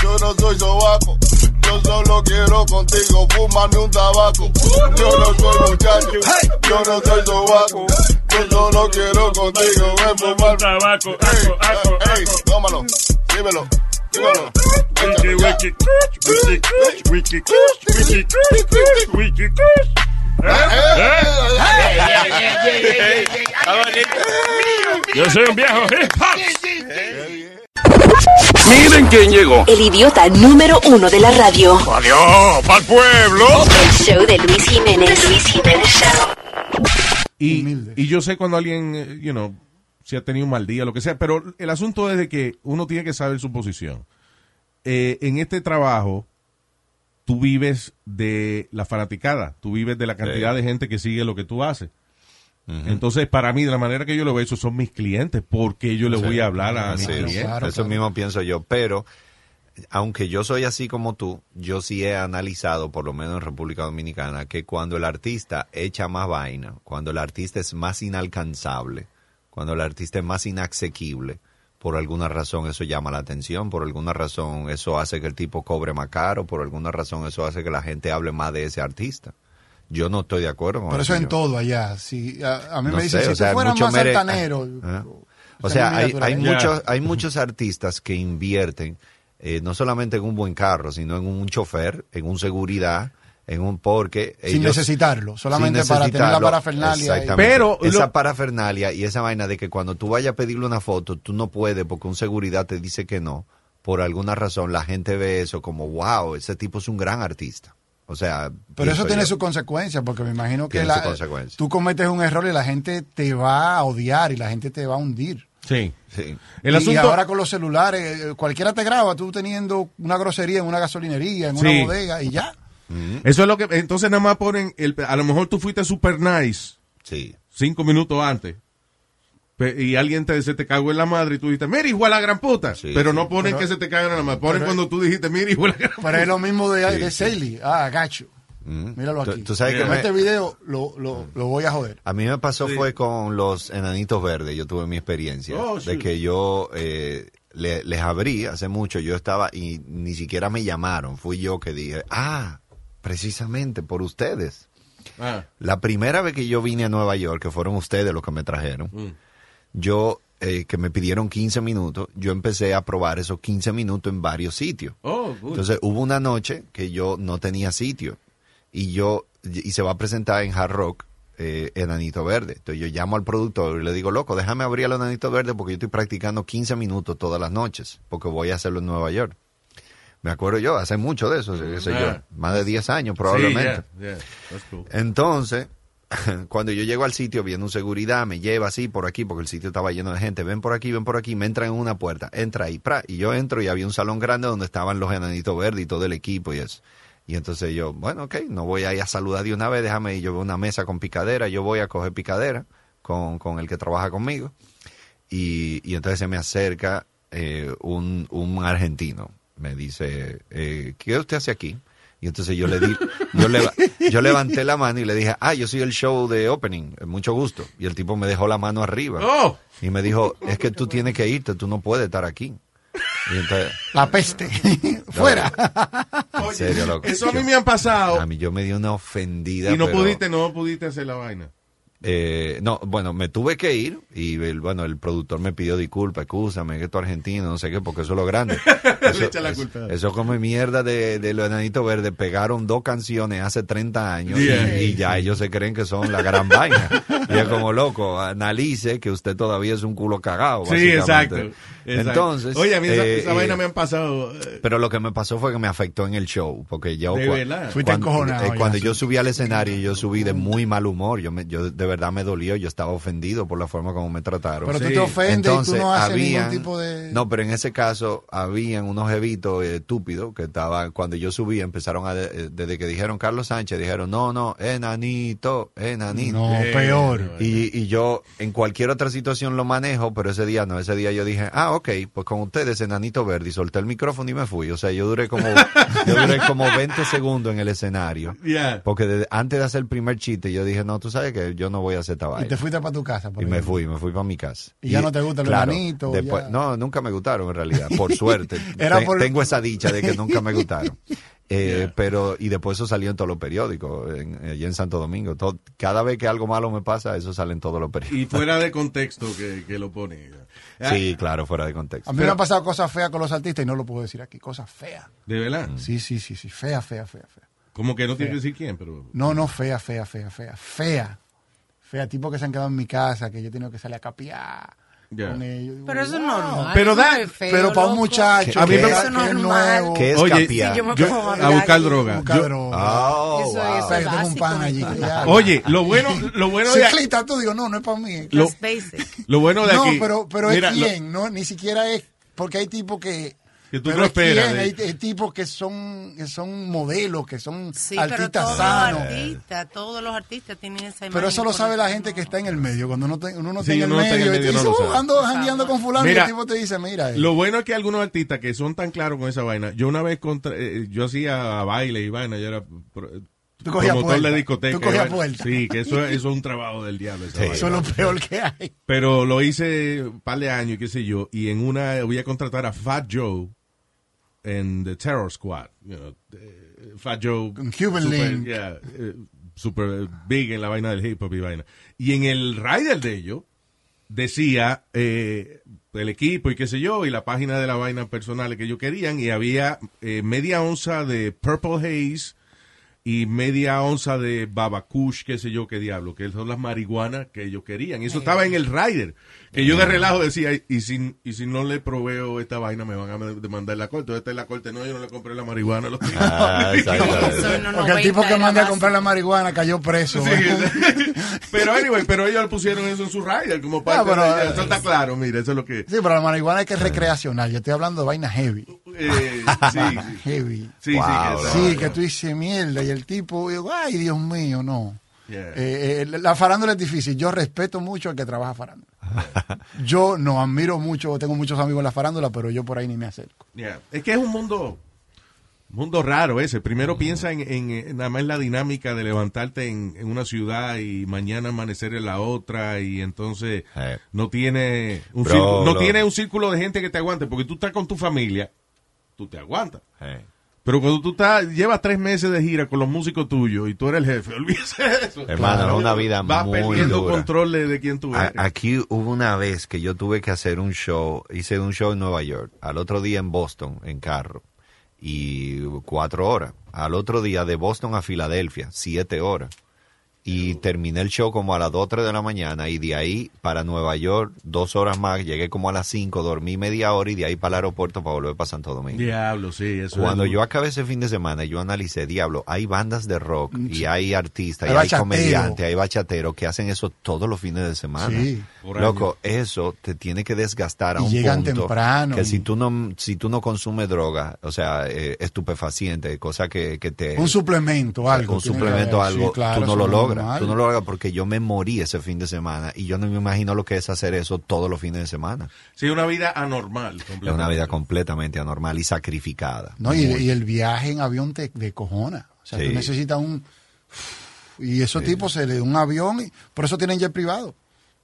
yo no soy sobaco. Yo solo quiero contigo fumarme un tabaco. Yo no soy muchacho, yo no soy sobaco. Yo solo quiero contigo ven fumarme tabaco. Ey, ey, tómalo, dímelo, Wiki, wiki, wiki, wiki, wiki, wiki. Yo soy un viejo hip hop. Miren quién llegó. El idiota número uno de la radio. Adiós, pa'l pueblo. El show de Luis Jiménez. Luis Jiménez Show. Y, y yo sé cuando alguien, eh, you know, si ha tenido un mal día, lo que sea, pero el asunto es de que uno tiene que saber su posición. Eh, en este trabajo, tú vives de la fanaticada, tú vives de la cantidad de gente que sigue lo que tú haces. Entonces, para mí, de la manera que yo lo veo, esos son mis clientes, porque yo le Sí. voy a hablar a mis Sí, clientes. Eso mismo pienso yo, pero aunque yo soy así como tú, yo sí he analizado, por lo menos en República Dominicana, que cuando el artista echa más vaina, cuando el artista es más inalcanzable, cuando el artista es más inasequible, por alguna razón eso llama la atención, por alguna razón eso hace que el tipo cobre más caro, por alguna razón eso hace que la gente hable más de ese artista. Yo no estoy de acuerdo con Pero eso en yo- todo allá. Si, a, a mí no me dicen, si o sea, mucho más mere- altanero. Ah. O sea, hay, hay ¿eh? muchos, hay muchos artistas que invierten eh, no solamente en un buen carro, sino en un chofer, en un seguridad, en un porque Sin ellos- necesitarlo, solamente sin para tener la parafernalia. Exactamente. Pero esa lo- parafernalia y esa vaina de que cuando tú vayas a pedirle una foto, tú no puedes porque un seguridad te dice que no. Por alguna razón la gente ve eso como, wow, ese tipo es un gran artista. O sea, Pero eso tiene yo. su consecuencia, porque me imagino que la- tú cometes un error y la gente te va a odiar y la gente te va a hundir. Sí. Sí. El y asunto- ahora con los celulares, eh, cualquiera te graba, tú teniendo una grosería en una gasolinería, en Sí. una bodega y ya. Eso es lo que. Entonces, nada más ponen. El, a lo mejor tú fuiste super nice. Sí. Cinco minutos antes. Y alguien te, se te cagó en la madre y tú dijiste, mira, hijo de la gran puta. pero no ponen Pero- que se te cagan en la madre. Ponen pero- cuando tú dijiste, mira, hijo de la gran Pero es lo mismo de, Sí, de sí. Saley. Ah, gacho. Míralo Tú- aquí. tú sabes que me- este video lo, lo, lo voy a joder. A mí me pasó Sí. fue con los enanitos verdes, yo tuve mi experiencia, Oh, de que yo eh, le- les abrí hace mucho, yo estaba y ni siquiera me llamaron, fui yo que dije, ah, precisamente por ustedes. Ah. La primera vez que yo vine a Nueva York, que fueron ustedes los que me trajeron, Mm. yo, eh, que me pidieron 15 minutos, yo empecé a probar esos 15 minutos en varios sitios. Oh. Entonces hubo una noche que yo no tenía sitio y yo y se va a presentar en Hard Rock eh, Enanito Verde. Entonces yo llamo al productor y le digo, loco, déjame abrir el Enanito Verde porque yo estoy practicando 15 minutos todas las noches porque voy a hacerlo en Nueva York. Me acuerdo yo, hace mucho de eso, qué sé yo, más de 10 años probablemente. Sí, yeah, yeah, that's cool. Entonces, (laughs) cuando yo llego al sitio, viene un seguridad, me lleva así por aquí, porque el sitio estaba lleno de gente. Ven por aquí, ven por aquí, me entra en una puerta, entra ahí, pra, y yo entro y había un salón grande donde estaban los enanitos verdes y todo el equipo y eso. Y entonces yo, bueno, ok, no voy a ir a saludar de una vez, déjame ir. Yo veo una mesa con picadera, yo voy a coger picadera con, con el que trabaja conmigo. Y, y entonces se me acerca eh, un, un argentino. Me dice, eh, ¿qué usted hace aquí? Y entonces yo le di, yo, leva- yo levanté la mano y le dije, ah, yo soy el show de opening, eh, mucho gusto. Y el tipo me dejó la mano arriba. Oh. Y me dijo, es que tú tienes que irte, tú no puedes estar aquí. Y entonces, La peste. (laughs) Fuera. en serio, loco. Eso a mí me han pasado. A mí yo me di una ofendida. Y no pero- pudiste, no pudiste hacer la vaina. Eh, no, bueno, me tuve que ir y el, bueno, el productor me pidió disculpas, excúsame, que tú argentino, no sé qué, porque eso es lo grande. (laughs) Eso, echa la eso como mierda de, de los enanitos verdes, pegaron dos canciones hace 30 años Yeah. y, y ya ellos se creen que son la gran vaina. (laughs) Y es como loco, analice que usted todavía es un culo cagado. Sí, exacto. exacto. Entonces. Oye, a mí esa, eh, esa eh, vaina me han pasado. eh, Pero lo que me pasó fue que me afectó en el show, porque yo ¿De verdad? Fuiste cuando, encojonado eh, cuando sí. yo subí al escenario, yo subí de muy mal humor, yo, me- yo de verdad me dolió, yo estaba ofendido por la forma como me trataron. Pero tú te ofendes y tú no haces ningún tipo de... No, pero en ese caso habían unos jevitos eh, estúpidos que estaban, cuando yo subí, empezaron a, de- desde que dijeron Carlos Sánchez, dijeron, no, no, enanito, enanito. No, peor. Y, y yo en cualquier otra situación lo manejo, pero ese día no, ese día yo dije, ah, ok, pues con ustedes, enanito verde, y solté el micrófono y me fui. O sea, yo duré como, (laughs) yo duré como 20 segundos en el escenario. Yeah. Porque antes de hacer el primer chiste, yo dije, no, tú sabes que yo no voy a hacer esta Y te fuiste para tu casa. por Y me fui, me fui para mi casa. Y ya no te gustan los claro, enanitos, después- ya. No, nunca me gustaron en realidad, por (laughs) suerte. Era Te- por- Tengo esa dicha de que nunca me gustaron. (laughs) Eh, Pero, y después eso salió en todos los periódicos, en, allí en Santo Domingo. Todo- cada vez que algo malo me pasa, eso sale en todos los periódicos. Y fuera de (laughs) contexto que, que lo pone. Sí, claro, fuera de contexto. A mí me han pasado cosas feas con los artistas y no lo puedo decir aquí. Cosas feas. ¿De verdad? Sí, sí, sí, sí. Fea, fea, fea, fea. Como que no tiene que decir quién, pero. No, no, fea, fea, fea, fea. Fea. Fea, tipo que se han quedado en mi casa, que yo he tenido que salir a capiar Ya. con ellos. Pero eso es normal. Pero eso da- no feo, Pero para un loco. muchacho, A mí que, me es- pa- que es normal. nuevo. ¿Qué es Oye? Sí, yo me Yo- a buscar droga. Buscar Yo- droga. Oh, Eso wow. es- O sea, yo tengo un básico, pan allí. mi que pana. ya- Oye, lo bueno, lo bueno (laughs) de Ciclista, tú digo, no, no es para mí. Lo- bueno de no, pero, pero Mira, es lo- quién, no, ni siquiera es, porque hay tipos que... Que tú pero no es esperas de- hay, hay tipos que son, que son modelos, que son Sí, pero artistas todos sanos. los artistas, todos los artistas tienen esa imagen. Pero eso lo sabe la gente no. que está en el medio. Cuando uno, te- uno no Sí, está en el uno no está en el medio, y te dice, "Oh, sabe". ando jangueando con fulano Mira, y el tipo te dice, mira. eh". Lo bueno es que algunos artistas que son tan claros con esa vaina, yo una vez contra, eh, yo hacía baile y vaina, yo era pro- Tú cogías promotor puerta. de discoteca. Tú cogías puerta. Sí, que eso, eso es un trabajo del diablo. Eso es lo peor que hay. Pero lo hice un par de años, qué sé yo, y en una voy a contratar a Fat Joe en The Terror Squad. You know, eh, Fat Joe. Con Cuban super, Link. yeah, eh, super big en la vaina del hip hop y vaina. Y en el rider de ellos decía eh, el equipo y qué sé yo, y la página de la vaina personal que ellos querían, y había eh, media onza de Purple Haze y media onza de Babacush, qué sé yo, qué diablo, que son las marihuanas que ellos querían. Y eso estaba en el rider. Que yo de relajo decía, y si, y si no le proveo esta vaina, me van a demandar la corte. Esta es la corte, no, yo no le compré la marihuana. a los tipos. Ah. (laughs) Eso no, no, Porque el 90 tipo que era manda a comprar la marihuana cayó preso. Sí, (laughs) pero anyway, pero ellos le pusieron eso en su rider como parte pero, de- eh, Eso está claro, mira, eso es lo que... Sí, pero la marihuana es que es recreacional. Yo estoy hablando de vaina heavy. eh, sí, sí. (laughs) Heavy. Sí, Wow, sí, que Sí, que tú dices mierda y el tipo, digo, ay, Dios mío, no. Yeah. Eh, eh, la farándula es difícil. Yo respeto mucho al que trabaja farándula. (laughs) Yo no admiro mucho, tengo muchos amigos en la farándula, pero yo por ahí ni me acerco. Yeah. Es que es un mundo mundo raro ese. Primero piensa en, en, en nada más la dinámica de levantarte en, en una ciudad y mañana amanecer en la otra y entonces Eh. no tiene un Bro, círculo, no lo- tiene un círculo de gente que te aguante porque tú estás con tu familia, tú te aguantas. Pero cuando tú estás, llevas tres meses de gira con los músicos tuyos y tú eres el jefe, (laughs) olvídese de eso. Hermano, es una vida Vas muy perdiendo dura. control de, de quién tú A- eres. Aquí hubo una vez que yo tuve que hacer un show, hice un show en Nueva York, al otro día en Boston, en carro, y cuatro horas. Al otro día de Boston a Filadelfia, siete horas. Y terminé el show como a las 2 3 de la mañana y de ahí para Nueva York, dos horas más, llegué como a las 5, dormí media hora y de ahí para el aeropuerto para volver para Santo Domingo. Diablo, sí, eso Cuando es- yo acabé ese fin de semana, yo analicé, diablo, hay bandas de rock y hay artistas Hay y hay comediantes, hay bachateros que hacen eso todos los fines de semana. Sí. Por Loco, eso te tiene que desgastar a Y un llegan punto temprano. que si tú no si tú no consumes droga, o sea, eh, estupefaciente, cosa que, que te Un suplemento, algo. un suplemento algo, sí, claro, tú no eso lo es logras, normal. tú no lo logras porque yo me morí ese fin de semana y yo no me imagino lo que es hacer eso todos los fines de semana. Sí, una vida anormal. Es una vida completamente anormal y sacrificada. No, y, el viaje en avión te de cojona. O sea, Sí. tú necesitas un... Y esos tipos se le da un avión, y por eso tienen jet privado.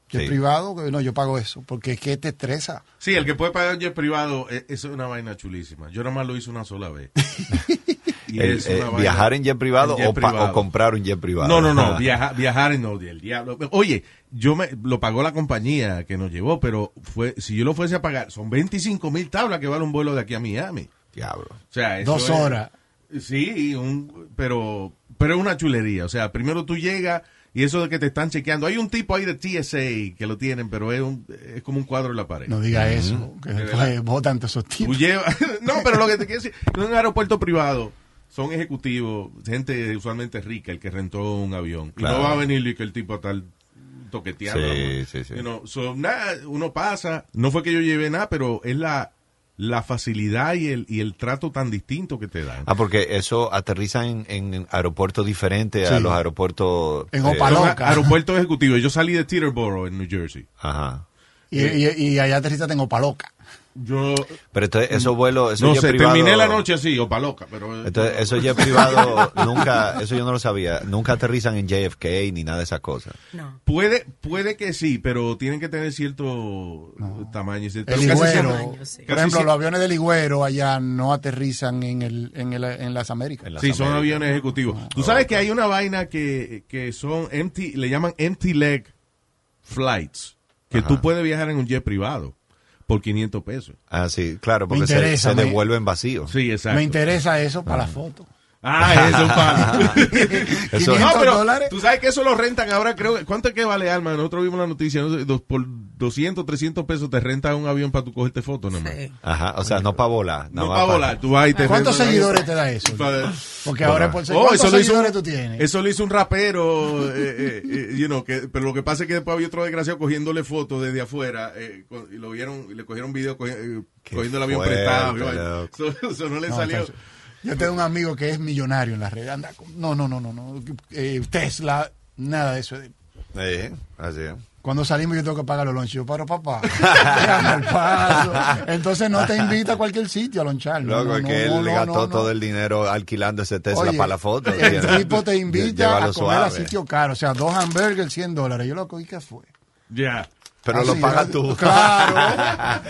Jet Sí. privado, que no, yo pago eso, porque es que te estresa. Sí, el que puede pagar un jet privado, eh, eso es una vaina chulísima. Yo nomás lo hice una sola vez. (laughs) Y El- es eh, viajar en jet privado, en jet o, pa- privado. o comprar un jet privado. No, no, no, (laughs) viaja- viajar en no, del diablo. Oye, yo me lo pagó la compañía que nos llevó, pero fue si yo lo fuese a pagar, son 25 mil tablas que vale un vuelo de aquí a Miami. Diablo. O sea, eso Dos es- horas. Sí, un, pero, pero es una chulería. O sea, primero tú llegas Y eso de que te están chequeando. Hay un tipo ahí de TSA que lo tienen, pero es, un- es como un cuadro en la pared. No diga eso, que De después verdad. votan todos esos Tú tipos. (laughs) no, pero lo que te quiero decir, en un aeropuerto privado son ejecutivos, gente usualmente rica, el que rentó un avión. Y no va a venir y que el tipo está toqueteando. Sí, sí, sí. You know, so, nada, uno pasa, no fue que yo llevé nada, pero es la, la facilidad y el, y el trato tan distinto que te dan. Ah, porque eso aterriza en, en aeropuertos diferentes a los aeropuertos... En eh, Opaloca. A- aeropuertos ejecutivos. Yo salí de Teterboro en New Jersey. Ajá. Y, y, y allá aterriza tengo paloca. Yo Pero entonces, esos vuelos... Eso no ya sé, privado- terminé la noche así, o pa' loca, pero... Entonces, eso ya es privado, (laughs) nunca, eso yo no lo sabía, nunca aterrizan en JFK ni nada de esas cosas. Puede, puede que sí, pero tienen que tener cierto tamaño. y cierto- El pero casi Ligüero, siempre- por ejemplo, los aviones de Ligüero allá no aterrizan en, el, en, el, en las Américas. Sí, son aviones ejecutivos. Tú sabes que hay una vaina que, que son empty, le llaman empty leg flights, que Ajá. tú puedes viajar en un jet privado por 500 pesos. Ah, sí, claro, porque se, interesa, se me- devuelven vacíos. Sí, exacto. Me interesa eso para la foto. Ah, eso, pana. (laughs) Eso- 500 no, pero dólares. tú sabes que eso lo rentan ahora, creo. ¿Cuánto es que vale, Alma? Nosotros vimos la noticia, no dos- por 200, 300 pesos te rentan un avión para tú cogerte fotos nomás. Ajá, o sea, no para volar. No nada para volar, tú vas y te ¿Cuántos seguidores te da eso? Porque ahora es por Oh, ¿Cuántos eso lo hizo, seguidores tú tienes? Eso lo hizo un rapero, eh, eh, eh, you know, que, pero lo que pasa es que después había otro desgraciado cogiéndole fotos desde afuera eh, y lo vieron, y le cogieron video eh, cogiendo el avión prestado. Eso, eso no le No, salió. Yo tengo un amigo que es millonario en la red. Anda con- no, no, no, no, no. Eh, Tesla, nada de eso. Sí, así es. Cuando salimos yo tengo que pagar los lunches. Yo, pero papá, el paso. Entonces no te invita a cualquier sitio a lonchar. No, Loco, no, que él no, gastó no, todo el dinero alquilando ese Tesla Oye, para la foto. El tipo te invita a comer a suave. sitio caro. O sea, dos hamburgers, 100 dólares. Yo loco, ¿y qué fue? Ya. Pero Así, lo pagas tú. Claro.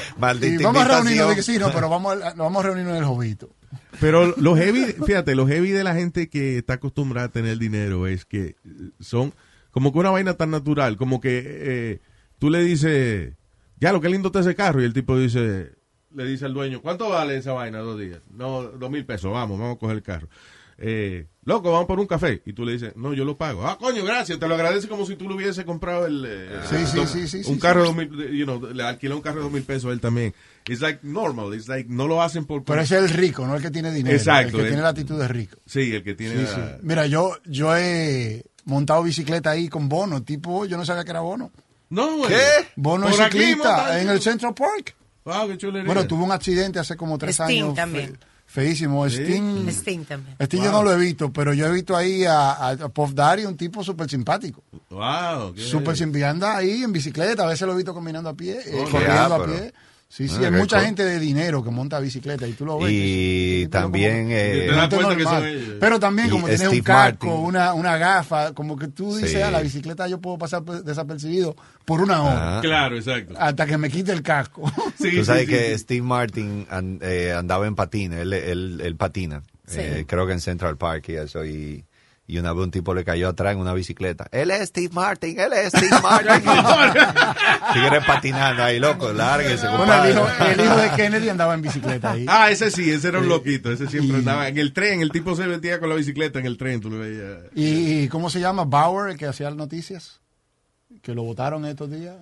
(laughs) Maldita Y vamos a reunirnos, sí, no, pero vamos a, vamos a reunirnos en el jovito. Pero lo heavy, fíjate, lo heavy de la gente que está acostumbrada a tener dinero es que son como que una vaina tan natural, como que eh, tú le dices, ya lo que lindo está ese carro, y el tipo dice, le dice al dueño, ¿cuánto vale esa vaina dos días? No, dos mil pesos, vamos, vamos a coger el carro. Eh, loco, vamos por un café. Y tú le dices, no, yo lo pago. Ah, coño, gracias, te lo agradece como si tú lo hubiese comprado el... eh, Sí, sí, sí, sí, Un sí, carro sí. de dos mil, you know, le alquiló un carro de dos mil pesos a él también. It's like normal, it's like, no lo hacen por... Pero ese es el rico, no el que tiene dinero. Exacto, El que el- tiene la actitud de rico. Sí, el que tiene... Sí, la- sí. Mira, yo, yo he montado bicicleta ahí con bono, tipo, yo no sabía que era bono. No, güey. ¿Qué? Bono aquí ciclista en el Central Park. Wow, qué chulería. Bueno, tuve un accidente hace como tres Sting años. también. fe- feísimo. Sí. Sting. Sting también. Sting yo no lo he visto, pero yo he visto ahí a, a, a Puff Daddy, un tipo súper simpático. Wow. qué- Súper simpático. Anda ahí en bicicleta, a veces lo he visto caminando a pie, eh, Oh, corriendo a pero- pie. Sí, sí, Ah, hay mucha gente de dinero que monta bicicleta y tú lo ves. Y también... eh, Te das Gente cuenta que normal. son ellos. Pero también Y como tienes un casco, una, una gafa, como que tú dices, Sí. a la bicicleta yo puedo pasar pe- desapercibido por una hora. Ajá. Claro, exacto. Hasta que me quite el casco. (laughs) Sí, Tú sabes sí, que. Steve Martin eh, andaba en patina, él, él, él patina, Sí. eh, creo que en Central Park y eso, y, y una vez un tipo le cayó atrás en una bicicleta. Él es Steve Martin, él es Steve (laughs) Martin. Tigre (laughs) patinando ahí, loco, lárguese, Bueno, el hijo, el hijo de Kennedy andaba en bicicleta ahí. Ah, ese sí, ese era un loquito. Ese siempre andaba en el tren. El tipo se metía con la bicicleta en el tren. Tú lo veías. ¿Y, y cómo se llama? Bauer, el que hacía las noticias. Que lo votaron estos días.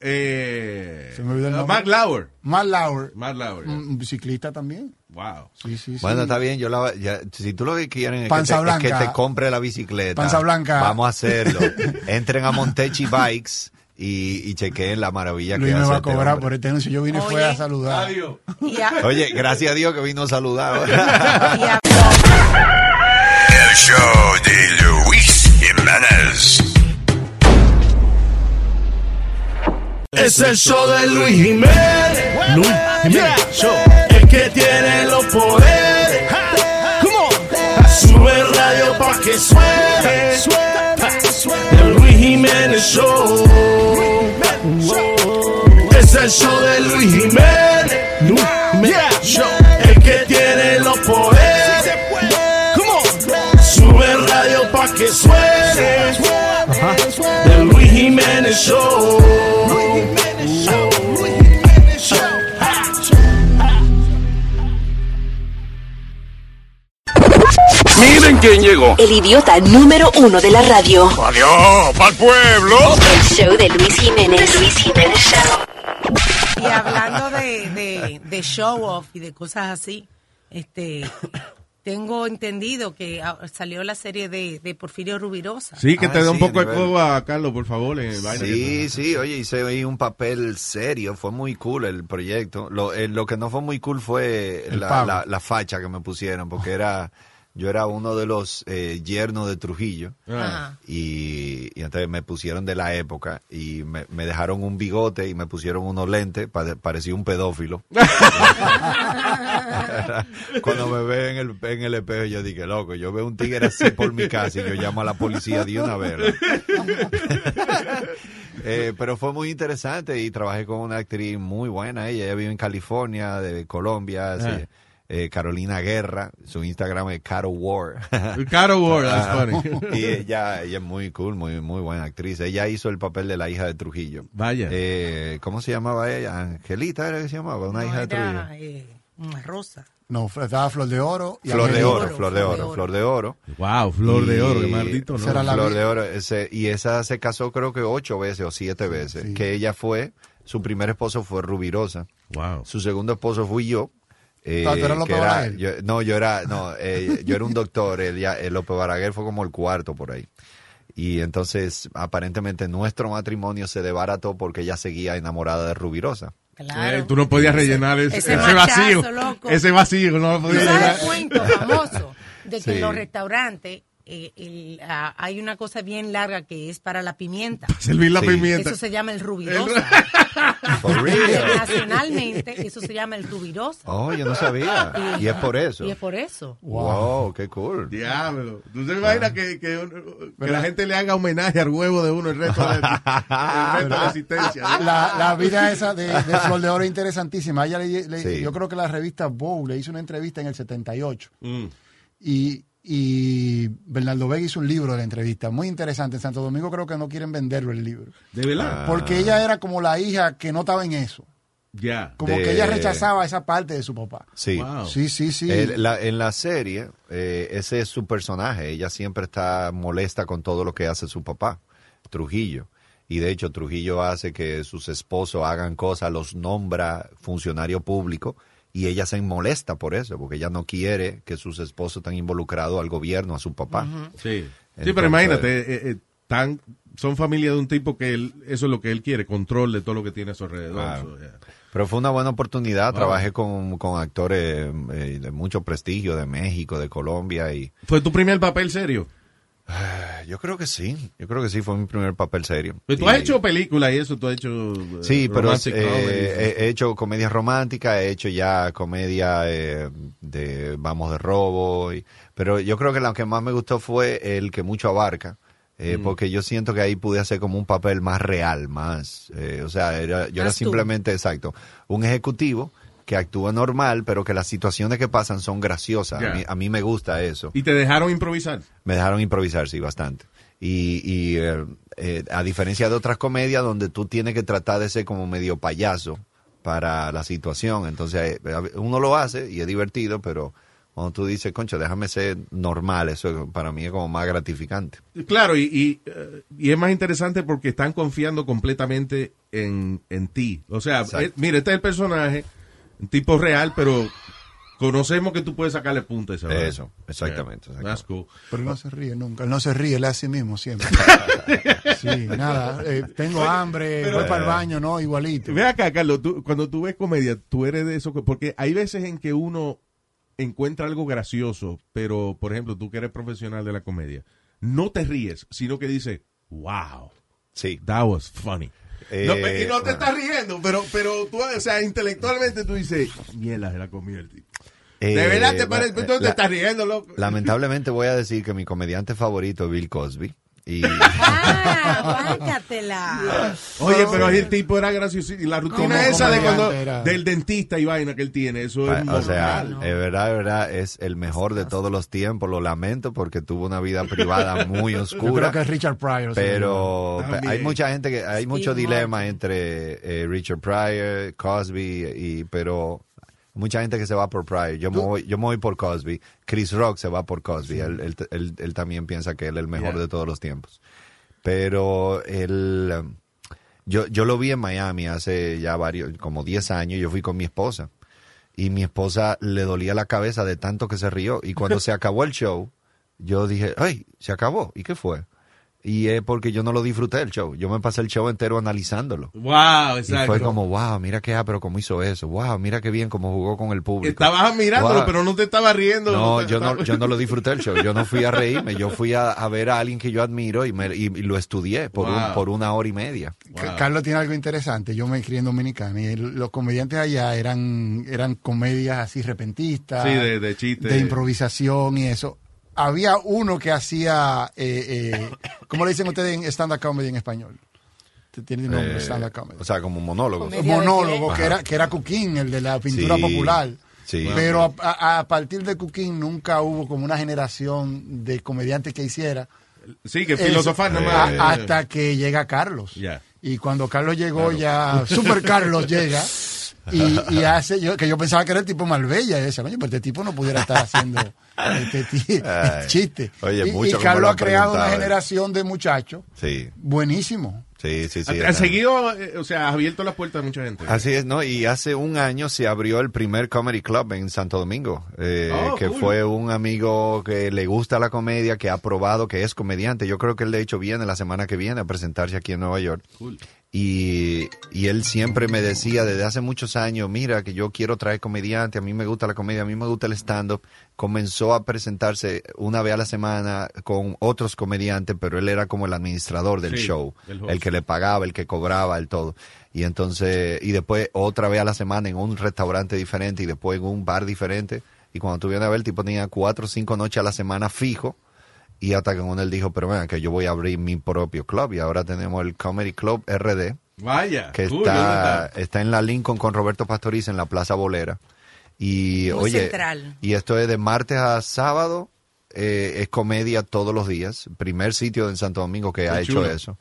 Eh, Se me olvidó el uh, nombre. Matt Lauer. Matt Lauer. Matt Lauer. Un un biciclista también. Wow. Sí, sí, sí. Bueno, está bien, yo la, ya, si tú lo que quieren es que, te, es que blanca. te compre la bicicleta. Panza blanca. Vamos a hacerlo. (laughs) Entren a Montechi Bikes y, y chequeen la maravilla Luis que me hace va a este cobrar hombre. por este anuncio. Yo vine y fue Oye. a saludar. Adiós. Oye, gracias a Dios que vino a saludar. (laughs) El show de Luis Jiménez. Es el show de Luis Jiménez. Luis Jiménez Show. El que tiene los poderes. Come on. Sube radio pa' que suene. El Luis Jiménez Show. Es el show de Luis Jiménez. Luis Jiménez Show. El que tiene los poderes. Jiménez Show. Miren ¿Quién llegó? El idiota número uno de la radio. Adiós, pa'l pueblo. El show de Luis Jiménez. Luis Jiménez Show. Y hablando de, de, de show off y de cosas así, este tengo entendido que ah, salió la serie de, de Porfirio Rubirosa. Sí, que Ah, te da un sí, poco de coba, Carlos, por favor. que Sí, sí, oye, hice ahí un papel serio, fue muy cool el proyecto. Lo, eh, lo que no fue muy cool fue la, la- la facha que me pusieron, porque era, yo era uno de los eh, yernos de Trujillo. Ajá. Y, y entonces me pusieron de la época y me, me dejaron un bigote y me pusieron unos lentes, pare- parecía un pedófilo. (laughs) (laughs) Cuando me ve en el, en el espejo, yo dije, loco, yo veo un tigre así por mi casa y yo llamo a la policía de una vez. (laughs) Eh, pero fue muy interesante y trabajé con una actriz muy buena. Ella, ella vive en California, de Colombia. sí. Eh, Carolina Guerra, su Instagram es Caro War. Caro War, that's (laughs) funny. Y ella, ella es muy cool, muy, muy buena actriz. Ella hizo el papel de la hija de Trujillo. Vaya. Eh, ¿Cómo se llamaba ella? Angelita era que se llamaba, una No, hija de Trujillo. eh, una rosa. No, estaba Flor de Oro. y Flor de Angelito. oro, flor de oro, flor de oro. Wow, flor de oro, qué maldito, ¿no? Será la Flor de oro. ese- y esa se casó creo que ocho veces o siete veces. Que ella fue, su primer esposo fue Rubirosa. Wow. Su segundo esposo fui yo. Eh, Ah, ¿tú eras López era- yo- no, yo era, no, eh, yo era un doctor. El, el López Baraguer fue como el cuarto por ahí. Y entonces, aparentemente, nuestro matrimonio se desbarató porque ella seguía enamorada de Rubirosa. Claro. Eh, tú no podías rellenar ese, ese ese vacío. loco. Ese vacío, no lo ¿Tú podías sabes llenar. el cuento famoso de que Sí. en los restaurantes eh, el- ah, hay una cosa bien larga que es para la pimienta. (laughs) Servir la Sí. pimienta. Eso se llama el rubirosa. (laughs) For real. Internacionalmente, eso se llama el rubirosa. Oh, yo no sabía. Y es por eso. Y es por eso. Wow, qué cool. Diablo. ¿Tú te imaginas que, que, que la gente le haga homenaje al huevo de uno el resto de, el resto de (laughs) la existencia? La, la vida esa de, de Flor de Oro es interesantísima. A Ella le- le- Sí. Yo creo que la revista Vogue le hizo una entrevista en el 78. Mm. Y, y Bernardo Vega hizo un libro de la entrevista, muy interesante. En Santo Domingo creo que no quieren venderlo el libro. ¿De verdad? Porque ella era como la hija que no estaba en eso. Ya. Como De- que ella rechazaba esa parte de su papá. Sí. Wow. Sí, sí, sí. El- la- en la serie, eh, ese es su personaje. Ella siempre está molesta con todo lo que hace su papá, Trujillo. Y de hecho, Trujillo hace que sus esposos hagan cosas, los nombra funcionario público y ella se molesta por eso, porque ella no quiere que sus esposos estén involucrados al gobierno, a su papá. Sí. sí, Entonces- pero imagínate, eh, eh, tan, son familia de un tipo que él, eso es lo que él quiere, control de todo lo que tiene a su alrededor. Claro. So, yeah. Pero fue una buena oportunidad. Wow. Trabajé con, con actores eh, de mucho prestigio de México, de Colombia y ¿Fue tu primer papel serio? Eh, yo creo que sí. Yo creo que sí fue mi primer papel serio. Pero tú Y- has hecho películas y eso, tú has hecho... eh, Sí, pero romantic eh, he, he hecho comedia romántica, he hecho ya comedia eh, de vamos de robo, y- pero yo creo que lo que más me gustó fue el que mucho abarca, eh, Mm. porque yo siento que ahí pude hacer como un papel más real, más, eh, o sea, era- yo era tú. simplemente, exacto, un ejecutivo que actúa normal, pero que las situaciones que pasan son graciosas. A, mí, a mí me gusta eso. Y te dejaron improvisar. Me dejaron improvisar, sí, bastante. Y, y, eh, eh, a diferencia de otras comedias donde tú tienes que tratar de ser como medio payaso para la situación, entonces eh, uno lo hace y es divertido, pero cuando tú dices, concha, déjame ser normal, eso para mí es como más gratificante. Claro, y, y, y es más interesante porque están confiando completamente en, en ti. O sea, mira, este es el personaje, tipo real, pero conocemos que tú puedes sacarle punta a esa vaina. Eso, exactamente, Yeah, That's cool. Pero él no se ríe nunca. Él no se ríe, él es así mismo siempre. (laughs) sí, nada. eh, tengo hambre, pero- voy para el baño, no, igualito. Ve acá, Carlos, tú- cuando tú ves comedia, tú eres de eso, que- porque hay veces en que uno encuentra algo gracioso, pero, por ejemplo, tú que eres profesional de la comedia, no te ríes, sino que dices, wow, Sí. that was funny. Eh, No, y no te estás riendo, pero, pero tú, o sea, intelectualmente tú dices, mierda, se la comió el tipo. De Eh, verdad te parece, tú te la- estás riendo, loco. Lamentablemente voy a decir que mi comediante favorito es Bill Cosby. Y Ah. Oye, pero ahí el tipo era gracioso. Y la rutina esa de cuando, del dentista y vaina que él tiene, eso es o sea, es verdad, es verdad, es el mejor de todos los tiempos. Lo lamento porque tuvo una vida privada (laughs) muy Yo oscura. creo que es Richard Pryor. Pero También. hay mucha gente que hay Steve mucho Martin. dilema entre eh, Richard Pryor, Cosby y pero Mucha gente que se va por Pryor. Yo, me voy, yo me voy por Cosby. Chris Rock se va por Cosby. Él, él- él- él también piensa que él es el mejor Yeah. de todos los tiempos. Pero él, um, yo, yo lo vi en Miami hace ya varios, como 10 años. Yo fui con mi esposa. Y mi esposa le dolía la cabeza de tanto que se rió. Y cuando se (laughs) acabó el show, yo dije, ay, se acabó. ¿Y qué fue? Y es porque yo no lo disfruté el show. Yo me pasé el show entero analizándolo. Wow, Y exacto. fue como, wow, mira qué pero cómo hizo eso. Wow, mira qué bien cómo jugó con el público. Estabas mirándolo, Wow. pero no te estaba riendo. No, yo no, yo no lo disfruté el show. Yo no fui a (laughs) reírme. Yo fui a, a ver a alguien que yo admiro y, me, y, y lo estudié por, un- por una hora y media. Ca- Carlos tiene algo interesante. Yo me crié en Dominicana y el- los comediantes allá eran, eran comedias así repentistas. Sí, de- de chiste. De improvisación y eso. Había uno que hacía, eh, eh, ¿cómo le dicen ustedes en stand-up comedy en español? Tiene nombre, Eh, stand-up comedy. O sea, como un monólogo. Un monólogo que era, que era Cuquín, el de la pintura Sí, popular. sí. Pero a, a- a partir de Cuquín nunca hubo como una generación de comediantes que hiciera. Sí, que filosofar nomás. hasta que llega Carlos. Ya. Y cuando Carlos llegó ya, (laughs) Super Carlos llega y, y hace, yo, que yo pensaba que era el tipo Malvella. Y decía, coño, pero este tipo no pudiera estar haciendo este (laughs) Ay. (laughs) chiste. Oye, y, mucho y Carlos lo ha creado una eh. generación de muchachos Sí, buenísimos. sí, sí. sí. Ha, ha seguido, eh, o sea, has abierto las puertas a mucha gente. Así es, ¿no? Y hace un año se abrió el primer comedy club en Santo Domingo, eh, Oh, que cool. fue un amigo que le gusta la comedia, que ha probado que es comediante. Yo creo que él de hecho viene la semana que viene a presentarse aquí en Nueva York. Cool. Y, y él siempre me decía desde hace muchos años, mira, que yo quiero traer comediante, a mí me gusta la comedia, a mí me gusta el stand-up. Comenzó a presentarse una vez a la semana con otros comediantes, pero él era como el administrador del Sí, show, el que le pagaba, el que cobraba, el todo. Y entonces, y después otra vez a la semana en un restaurante diferente y después en un bar diferente. Y cuando tú vienes a ver, el tipo tenía cuatro o cinco noches a la semana fijo. Y hasta que uno él dijo, pero venga, que yo voy a abrir mi propio club. Y ahora tenemos el Comedy Club RD, Vaya. que cool, está, ¿dónde está en la Lincoln con Roberto Pastoriza en la Plaza Bolera. Y Muy oye, central. y esto es de martes a sábado, eh, es comedia todos los días. Primer sitio en Santo Domingo que Qué ha hecho eso.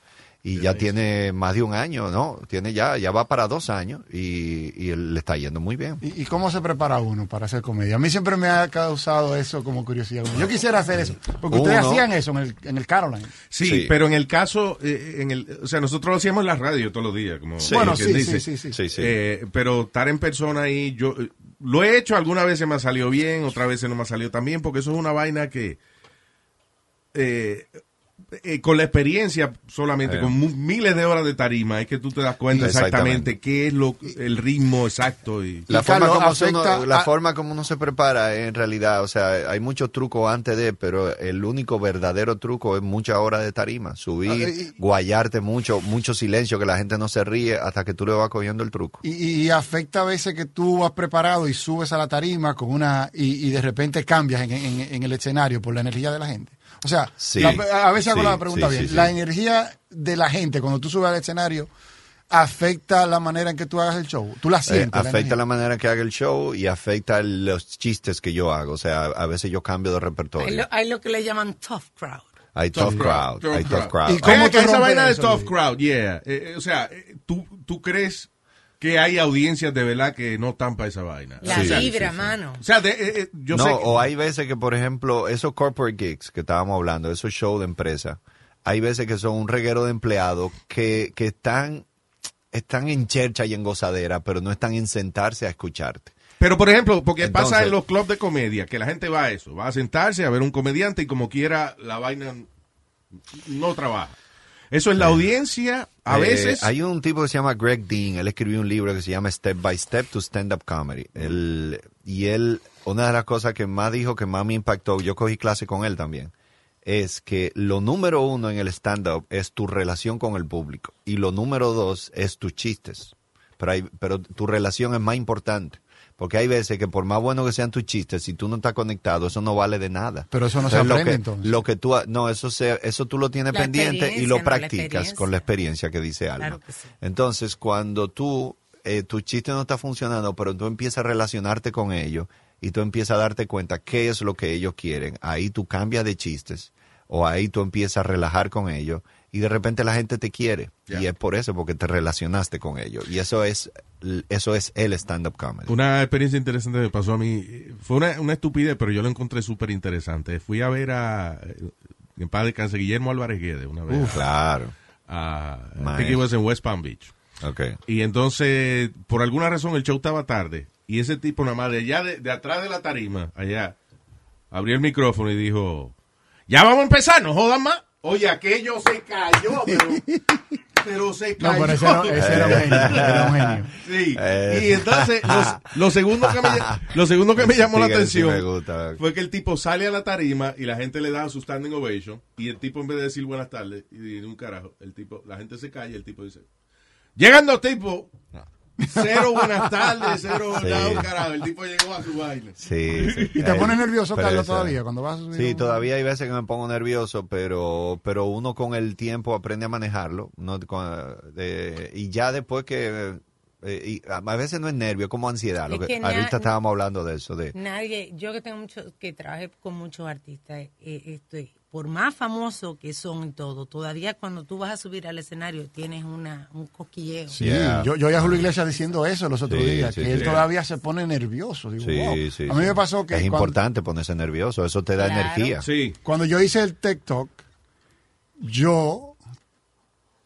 Y ya tiene más de un año, ¿no? Tiene ya, ya va para dos años y, y él le está yendo muy bien. ¿Y, y cómo se prepara uno para hacer comedia? A mí siempre me ha causado eso como curiosidad. Yo quisiera hacer eso. Porque ustedes Uno. hacían eso en el, en el Caroline. Sí, Sí. pero en el caso, eh, en el, o sea, nosotros lo hacíamos en la radio todos los días, como Sí. Bueno, sí, dice. sí, sí, sí. Sí, sí. Eh, pero estar en persona ahí, yo eh, lo he hecho, algunas veces me ha salido bien, otras veces no me ha salido tan bien, porque eso es una vaina que eh, eh, con la experiencia solamente, Eh. con miles de horas de tarima, es que tú te das cuenta exactamente, Exactamente. qué es lo, el ritmo exacto. Y, La, Y, forma, como uno, la a- forma como uno se prepara eh, en realidad, o sea, hay muchos trucos antes de, pero el único verdadero truco es muchas horas de tarima, subir, Ah, y- guayarte mucho, mucho silencio, que la gente no se ríe hasta que tú le vas cogiendo el truco. Y, y afecta a veces que tú has preparado y subes a la tarima con una y, y de repente cambias en, en- en el escenario por la energía de la gente. O sea, Sí, la- a veces hago sí, la pregunta sí, bien. sí, sí. La energía de la gente cuando tú subes al escenario afecta la manera en que tú hagas el show. Tú la Eh, sientes. afecta la manera que haga el show y afecta los chistes que yo hago. O sea, a veces yo cambio de Hay repertorio. lo, hay lo que le llaman tough crowd. Hay tough crowd, hay tough crowd. ¿Y cómo Oye, te que esa vaina de tough crowd, yeah. Eh, eh, o sea, eh, ¿tú, ¿tú crees que hay audiencias de verdad que no están para esa vaina? La vibra, mano. O sea, de- eh, eh, yo no, sé que- o hay veces que, por ejemplo, esos corporate gigs que estábamos hablando, esos shows de empresa, hay veces que son un reguero de empleados que, que están, están en chercha y en gozadera, pero no están en sentarse a escucharte. Pero, por ejemplo, porque pasa en los clubs de comedia, que la gente va a eso, va a sentarse a ver un comediante y como quiera la vaina no trabaja. Eso es la audiencia, a Eh, veces... hay un tipo que se llama Greg Dean, él escribió un libro que se llama Step by Step to Stand Up Comedy. Él- y él, una de las cosas que más dijo, que más me impactó, yo cogí clase con él también, es que lo número uno en el stand-up es tu relación con el público y lo número dos es tus chistes. Pero, hay- pero tu relación es más importante. Porque hay veces que por más bueno que sean tus chistes, si tú no estás conectado, eso no vale de nada. Pero eso no se Entonces, lo aprende, que- entonces. Lo que tú, no, eso se, eso tú lo tienes La pendiente y lo no, practicas con la experiencia que dice Alma. Claro que sí. Entonces, cuando tú, eh, tu chiste no está funcionando, pero tú empiezas a relacionarte con ellos y tú empiezas a darte cuenta qué es lo que ellos quieren, ahí tú cambias de chistes o ahí tú empiezas a relajar con ellos y de repente la gente te quiere y es por eso porque te relacionaste con ellos y eso es eso es el stand up comedy. Una experiencia interesante me pasó a mí. Fue una, una estupidez, pero yo lo encontré súper interesante. Fui a ver a, eh, en paz descanse, Guillermo Álvarez Guedes una vez. Uf, claro. A, I think it was en West Palm Beach. Okay. Y entonces, por alguna razón, el show estaba tarde. Y ese tipo, nada más de allá, de, de atrás de la tarima, allá, abrió el micrófono y dijo: Ya vamos a empezar, no jodan más. Oye, aquello se cayó, pero, (laughs) pero se No, cayó. pero ese era- ese era un genio, era un genio. Sí. Eh. Y entonces, los- lo, segundo que me, lo segundo que me (laughs) llamó la atención me gusta. fue que el tipo sale a la tarima y la gente le da su standing ovation. Y el tipo, en vez de decir buenas tardes y de un carajo, el tipo, la gente se calla y el tipo dice: Llegan dos tipos. Cero buenas tardes, cero Sí. nada, un carajo. El tipo llegó a su baile. Sí, sí. ¿Y te pones nervioso, pero Carlos, todavía cuando vas a subir? Sí, un- todavía hay veces que me pongo nervioso, pero pero uno con el tiempo aprende a manejarlo. uno con- eh, y ya después que... eh, y a a veces no es nervio, es como ansiedad. Lo Es que, ahorita estábamos hablando de eso. de Nadie, yo que tengo mucho, que trabajé con muchos artistas, eh, este, por más famosos que son y todo, todavía cuando tú vas a subir al escenario tienes una, un cosquilleo. Sí, yo, yo oí a Julio Iglesias diciendo eso los otros Sí, días, sí, que sí. él todavía se pone nervioso. Digo, Sí, wow. sí, a mí sí. me pasó que Es cuando, importante ponerse nervioso, eso te da Claro. energía. Sí. cuando yo hice el TikTok, yo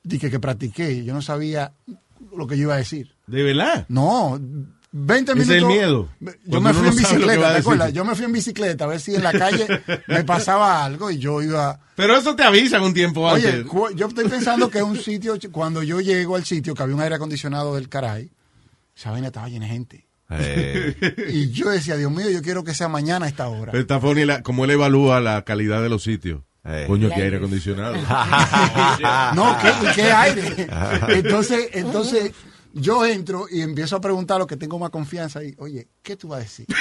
dije que practiqué, yo no sabía lo que yo iba a decir. ¿De verdad? No, 20 Ese es minutos. el miedo. Yo me fui en bicicleta, ¿te acuerdas? Yo me fui en bicicleta a ver si en la calle me pasaba algo y yo iba... Pero eso te avisan un tiempo Oye, antes. cu- yo estoy pensando que es un sitio, cuando yo llego al sitio, que había un aire acondicionado del caray, esa vaina estaba llena de gente. Eh, Y yo decía, Dios mío, yo quiero que sea mañana a esta hora. Pero está funny la- como él evalúa la calidad de los sitios. Eh. Coño, que aire acondicionado. (laughs) No, ¿qué, y qué aire? Entonces, entonces yo entro y empiezo a preguntar lo que tengo más confianza y, oye, ¿qué tú vas a decir? (laughs)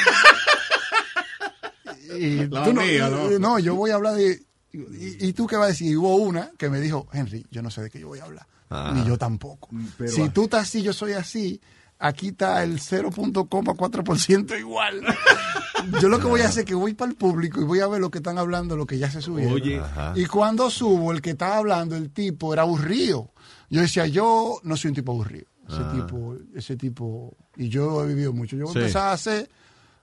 Y La tú no, amiga, ¿no? no, yo voy a hablar de... ¿Y, y tú qué vas a decir? Y hubo una que me dijo, Henry, yo no sé de qué yo voy a hablar. Ah. Ni yo tampoco. pero- si tú estás así, yo soy así, aquí está el 0.4% igual. (laughs) yo lo que voy a hacer es que voy para el público y voy a ver lo que están hablando, lo que ya se subió. Y cuando subo, el que estaba hablando, el tipo, era aburrido. Yo decía, yo no soy un tipo aburrido. Ese tipo, ese tipo, y yo he vivido mucho. Yo voy Sí. a empezar a hacer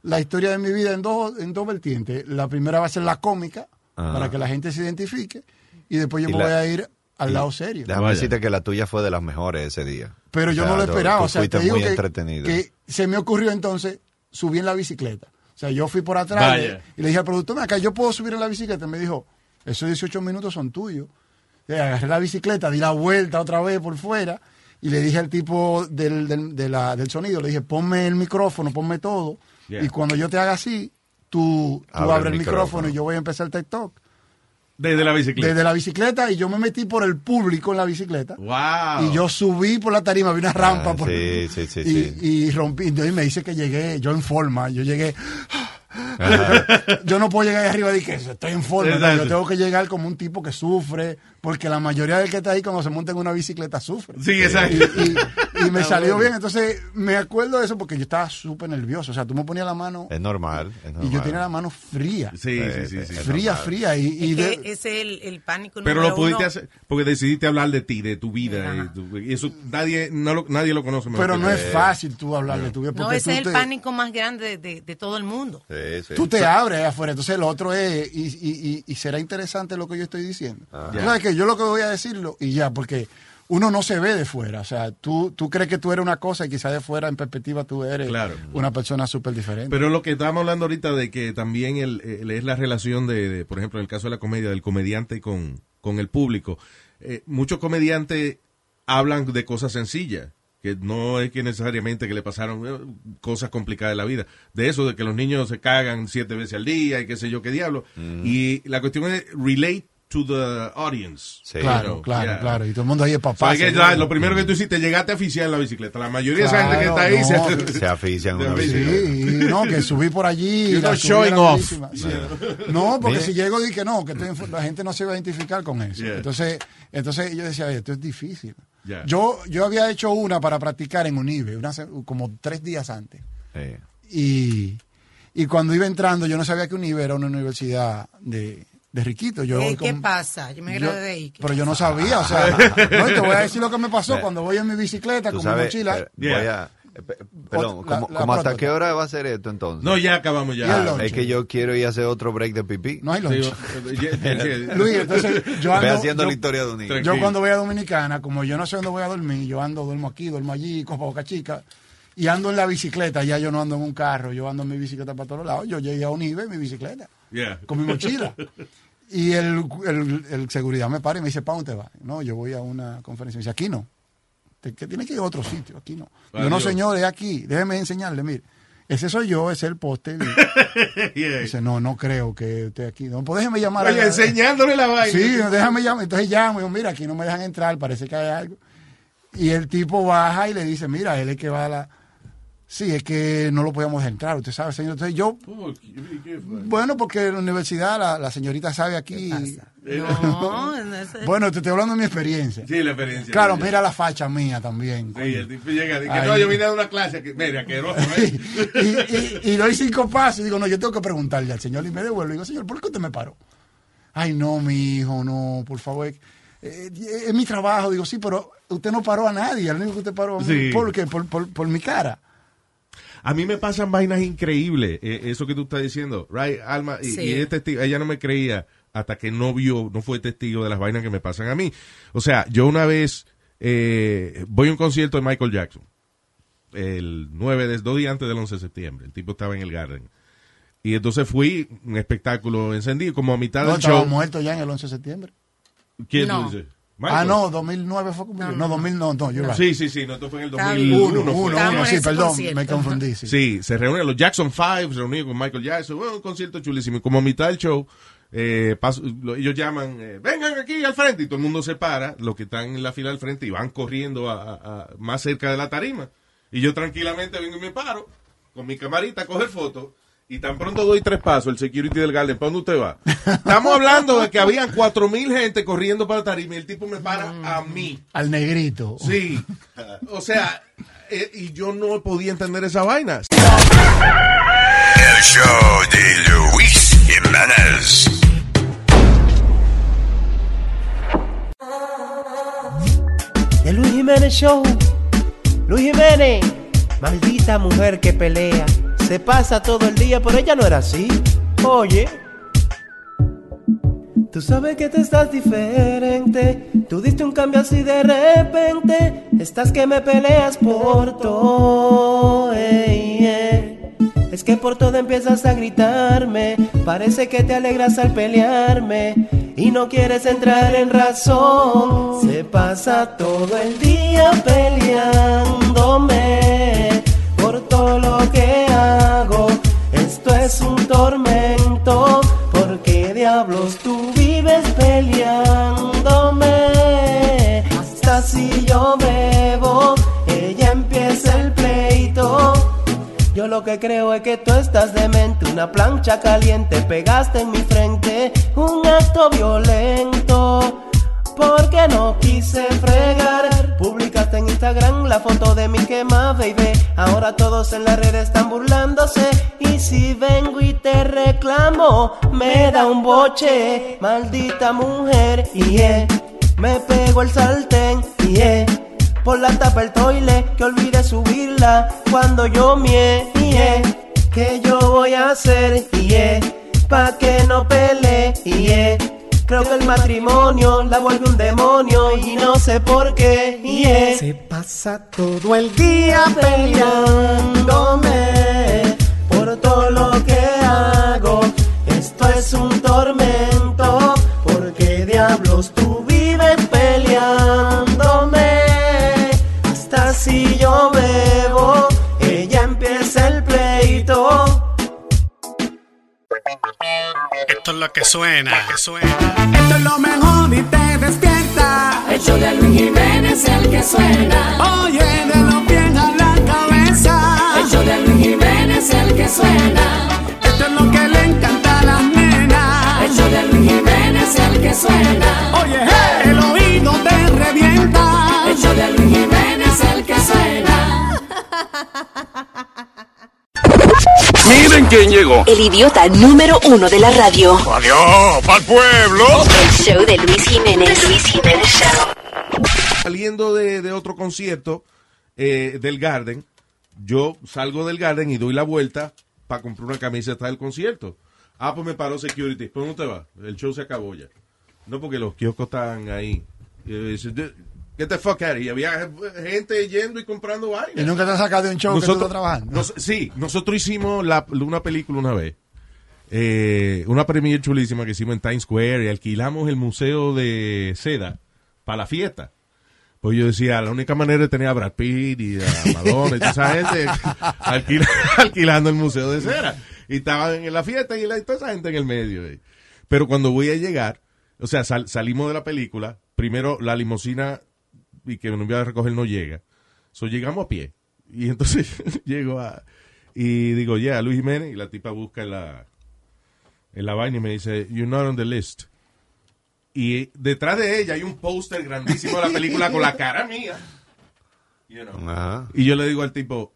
la historia de mi vida en dos, en dos vertientes. La primera va a ser la cómica, Ajá. para que la gente se identifique, y después yo Y me la- voy a ir al y lado serio. Déjame Vaya. decirte que la tuya fue de las mejores ese día. Pero O yo sea, no lo esperaba. tú O sea, fuiste te digo muy que, entretenido. que se me ocurrió entonces subir en la bicicleta. O sea, yo fui por atrás y le dije al productor, "Ven acá, yo puedo subir en la bicicleta. Me dijo, esos 18 minutos son tuyos. Y agarré la bicicleta, di la vuelta otra vez por fuera y le dije al tipo del, del, de la- del sonido, le dije, ponme el micrófono, ponme todo. Yeah. Y cuando yo te haga así, tú, tú Abre abres el el micrófono. micrófono. y yo voy a empezar el TikTok. Desde la bicicleta. Desde la bicicleta y yo me metí por el público en la bicicleta. Wow. Y yo subí por la tarima, vi una rampa. Ah, por- sí, sí, sí, y, sí. y rompí. Entonces me dice que llegué, yo en forma, yo llegué. (laughs) yo no puedo llegar ahí arriba y que estoy en forma. no, yo tengo que llegar como un tipo que sufre, porque la mayoría del que está ahí cuando se monta en una bicicleta sufre. Sí, exacto. Y, y- y me salió bueno. bien, entonces me acuerdo de eso porque yo estaba súper nervioso. O sea, tú me ponías la mano Es normal. es normal. y yo tenía la mano fría. Sí, sí, sí, sí. Fría, fría. Y, y Es de- que ese es el, el pánico Pero lo pudiste uno. hacer porque decidiste hablar de ti, de tu vida. Y, tu- y eso nadie, no lo, nadie lo conoce. mejor pero que no es fácil tú hablar de tu vida. No, ese es tú el te- pánico más grande de, de- de todo el mundo. Sí, sí. Tú te abres afuera. Entonces, lo otro es, y, y- y- y será interesante lo que yo estoy diciendo. Ah. Tú yo lo que voy a decirlo y ya, porque uno no se ve de fuera. O sea, tú, tú crees que tú eres una cosa y quizás de fuera, en perspectiva, tú eres Claro. una persona súper diferente. Pero lo que estábamos hablando ahorita de que también el, el- es la relación de, de, por ejemplo, en el caso de la comedia, del comediante con, con el público. Eh, muchos comediantes hablan de cosas sencillas, que no es que necesariamente que le pasaron eh, cosas complicadas de la vida. De eso, de que los niños se cagan siete veces al día y qué sé yo qué diablo. Y la cuestión es relate to the audience. Sí. claro, claro, yeah. claro. Y todo el mundo ahí es papá. Ya, lo primero que tú hiciste, llegaste a aficiar en la bicicleta. La mayoría de esa gente que está ahí no. se, Se afician una bicicleta. Sí, no, que subí por allí. (laughs) You're la not subí showing off. Sí. (laughs) No, porque si llego y que no, que estoy en- la gente no se va a identificar con eso. Yeah. Entonces, entonces yo decía, "Oye, esto es difícil. Yeah. Yo, yo había hecho una para practicar en Unive, una, como tres días antes. Y, y cuando iba entrando, yo no sabía que Unive era una universidad de, de riquito. Yo voy ¿Qué con- pasa? Yo me gradué de ahí. Pero yo no sabía, o sea, (laughs) no, y te voy a decir lo que me pasó cuando voy en mi bicicleta con mi mochila. voy a- pe- perdón, la- ¿cómo, la cómo hasta qué hora va a ser esto entonces? No, ya acabamos ya. Ah, es que yo quiero ir a hacer otro break de pipí. No hay eh, (laughs) Luis, entonces yo Ve ando, haciendo yo- la historia de un niño. Yo cuando voy a Dominicana, como yo no sé dónde voy a dormir, yo ando, duermo aquí, duermo allí, cojo boca chica, y ando en la bicicleta, ya yo no ando en un carro, yo ando en mi bicicleta para todos lados. Yo llegué a Unive en mi bicicleta, Yeah. con mi mochila. (laughs) Y el, el, el seguridad me para y me dice, ¿para dónde va? No, yo voy a una conferencia. Me dice, aquí no. Que tiene que ir a otro sitio, aquí no. Yo no, señor, es aquí. Déjeme enseñarle, mire. Ese soy yo, ese es el póster. Y- (laughs) Yeah. Dice, no, no creo que esté aquí. No, pues déjeme llamar. Oye, a- enseñándole la vaina. Sí, déjame llamar. Entonces llamo y digo, mira, aquí no me dejan entrar, parece que hay algo. Y el tipo baja y le dice, mira, él es que va a la... Sí, es que no lo podíamos entrar, usted sabe, señor. Entonces yo, ¿qué- qué fue? bueno, porque en la universidad la, la señorita sabe aquí... No, no es- Bueno, te estoy hablando de mi experiencia. Sí, la experiencia. Claro, mira la facha mía también. Sí, el tipo llega y dice, no, yo vine a una clase, que, mira, asqueroso, ¿eh? (laughs) y, y- y doy cinco pasos y digo, no, yo tengo que preguntarle al señor y me devuelvo. Y digo, señor, ¿por qué usted me paró? Ay, no, mi hijo, no, por favor. Eh, eh, es mi trabajo. Digo, sí, pero usted no paró a nadie. El único que usted paró a mí. Sí. ¿Por qué? Por, por, por mi cara. A mí me pasan vainas increíbles, eh, eso que tú estás diciendo, right, Alma, y, Sí. y es testigo, ella no me creía hasta que no vio, no fue testigo de las vainas que me pasan a mí. O sea, yo una vez eh, voy a un concierto de Michael Jackson, el 9, de, dos días antes del 11 de septiembre, el tipo estaba en el Garden. Y entonces fui, un espectáculo encendido, como a mitad No, del estaba show. muerto ya en el 11 de septiembre. ¿Quién No. tú Ah, no, 2009 fue como... No, 2000 no, no, you're right. Sí, sí, sí, no, esto fue en el Está 2001. bien. Uno, fue. uno, uno, sí, perdón, concierto. me confundí. Sí. Sí, se reunieron los Jackson Five, se reunieron con Michael Jackson, bueno, un concierto chulísimo. Y como a mitad del show, eh, paso- lo- ellos llaman, eh, vengan aquí al frente, y todo el mundo se para, los que están en la fila al frente, y van corriendo a, a- a- más cerca de la tarima. Y yo tranquilamente vengo y me paro, con mi camarita a coger fotos, y tan pronto doy tres pasos, el security del Garden, ¿para dónde usted va? Estamos hablando de que habían cuatro mil gente corriendo para la tarima, y el tipo me para a mí. Al negrito. Sí. O sea, eh, y yo no podía entender esa vaina. El show de Luis Jiménez. El Luis Jiménez Show. Luis Jiménez, maldita mujer que pelea. Se pasa todo el día, pero ella no era así. Oye. Tú sabes que te estás diferente. Tú diste un cambio así de repente. Estás que me peleas por todo. ey, ey. Es que por todo empiezas a gritarme. Parece que te alegras al pelearme. Y no quieres entrar en razón. Se pasa todo el día peleándome. Por todo lo que hago. Diablos tú vives peleándome? Hasta si yo bebo, ella empieza el pleito. Yo lo que creo es que tú estás demente, una plancha caliente pegaste en mi frente, un acto violento. Porque no quise fregar, publicaste en Instagram la foto de mi quema, baby. Ahora todos en la red están burlándose. Y si vengo y te reclamo, me da un boche, maldita mujer. Y eh, me pego el sartén. Y eh, por la tapa el toile que olvide subirla cuando yo mie y eh, que yo voy a hacer y eh, pa que no pelee y eh, creo que el matrimonio la vuelve un demonio y no sé por qué y se pasa todo el día peleándome Esto es lo que suena. que suena. Esto es lo mejor y te despierta. El show de Luis Jiménez es el que suena. Oye, de los pies a la cabeza. El show de Luis Jiménez es el que suena. Esto es lo que le encanta a las nenas. El show de Luis Jiménez es el que suena. Oye, hey, el oído te revienta. El show de Luis Jiménez es el que suena. (laughs) Miren quién llegó. El idiota número uno de la radio. Adiós, pa'l pueblo. El show de Luis Jiménez. The Luis Jiménez Show. Saliendo de, de otro concierto eh, del Garden, yo salgo del Garden y doy la vuelta para comprar una camiseta del concierto. Ah, pues me paró security. ¿Por dónde te va? El show se acabó ya. No, porque los kioscos estaban ahí. Dice, Get the fuck out of here. Y había gente yendo y comprando vainas. Y nunca te has sacado de un show que tú estás trabajando. nos- sí, nosotros hicimos la- una película una vez. Eh, una premiere chulísima que hicimos en Times Square y alquilamos el museo de seda para la fiesta. Pues yo decía, la única manera de tener a Brad Pitt y a (laughs) Madonna y toda esa gente alquila- (laughs) alquilando el museo de cera. Y estaban en la fiesta y la- toda esa gente en el medio. eh. Pero cuando voy a llegar, o sea, sal- salimos de la película, primero la limusina y que nos iba a recoger no llega. So llegamos a pie. Y entonces (laughs) llego a. Y digo, yeah, Luis Jiménez. Y la tipa busca en la, en la vaina y me dice, You're not on the list. Y detrás de ella hay un póster grandísimo de la película con la cara mía. You know. Y yo le digo al tipo,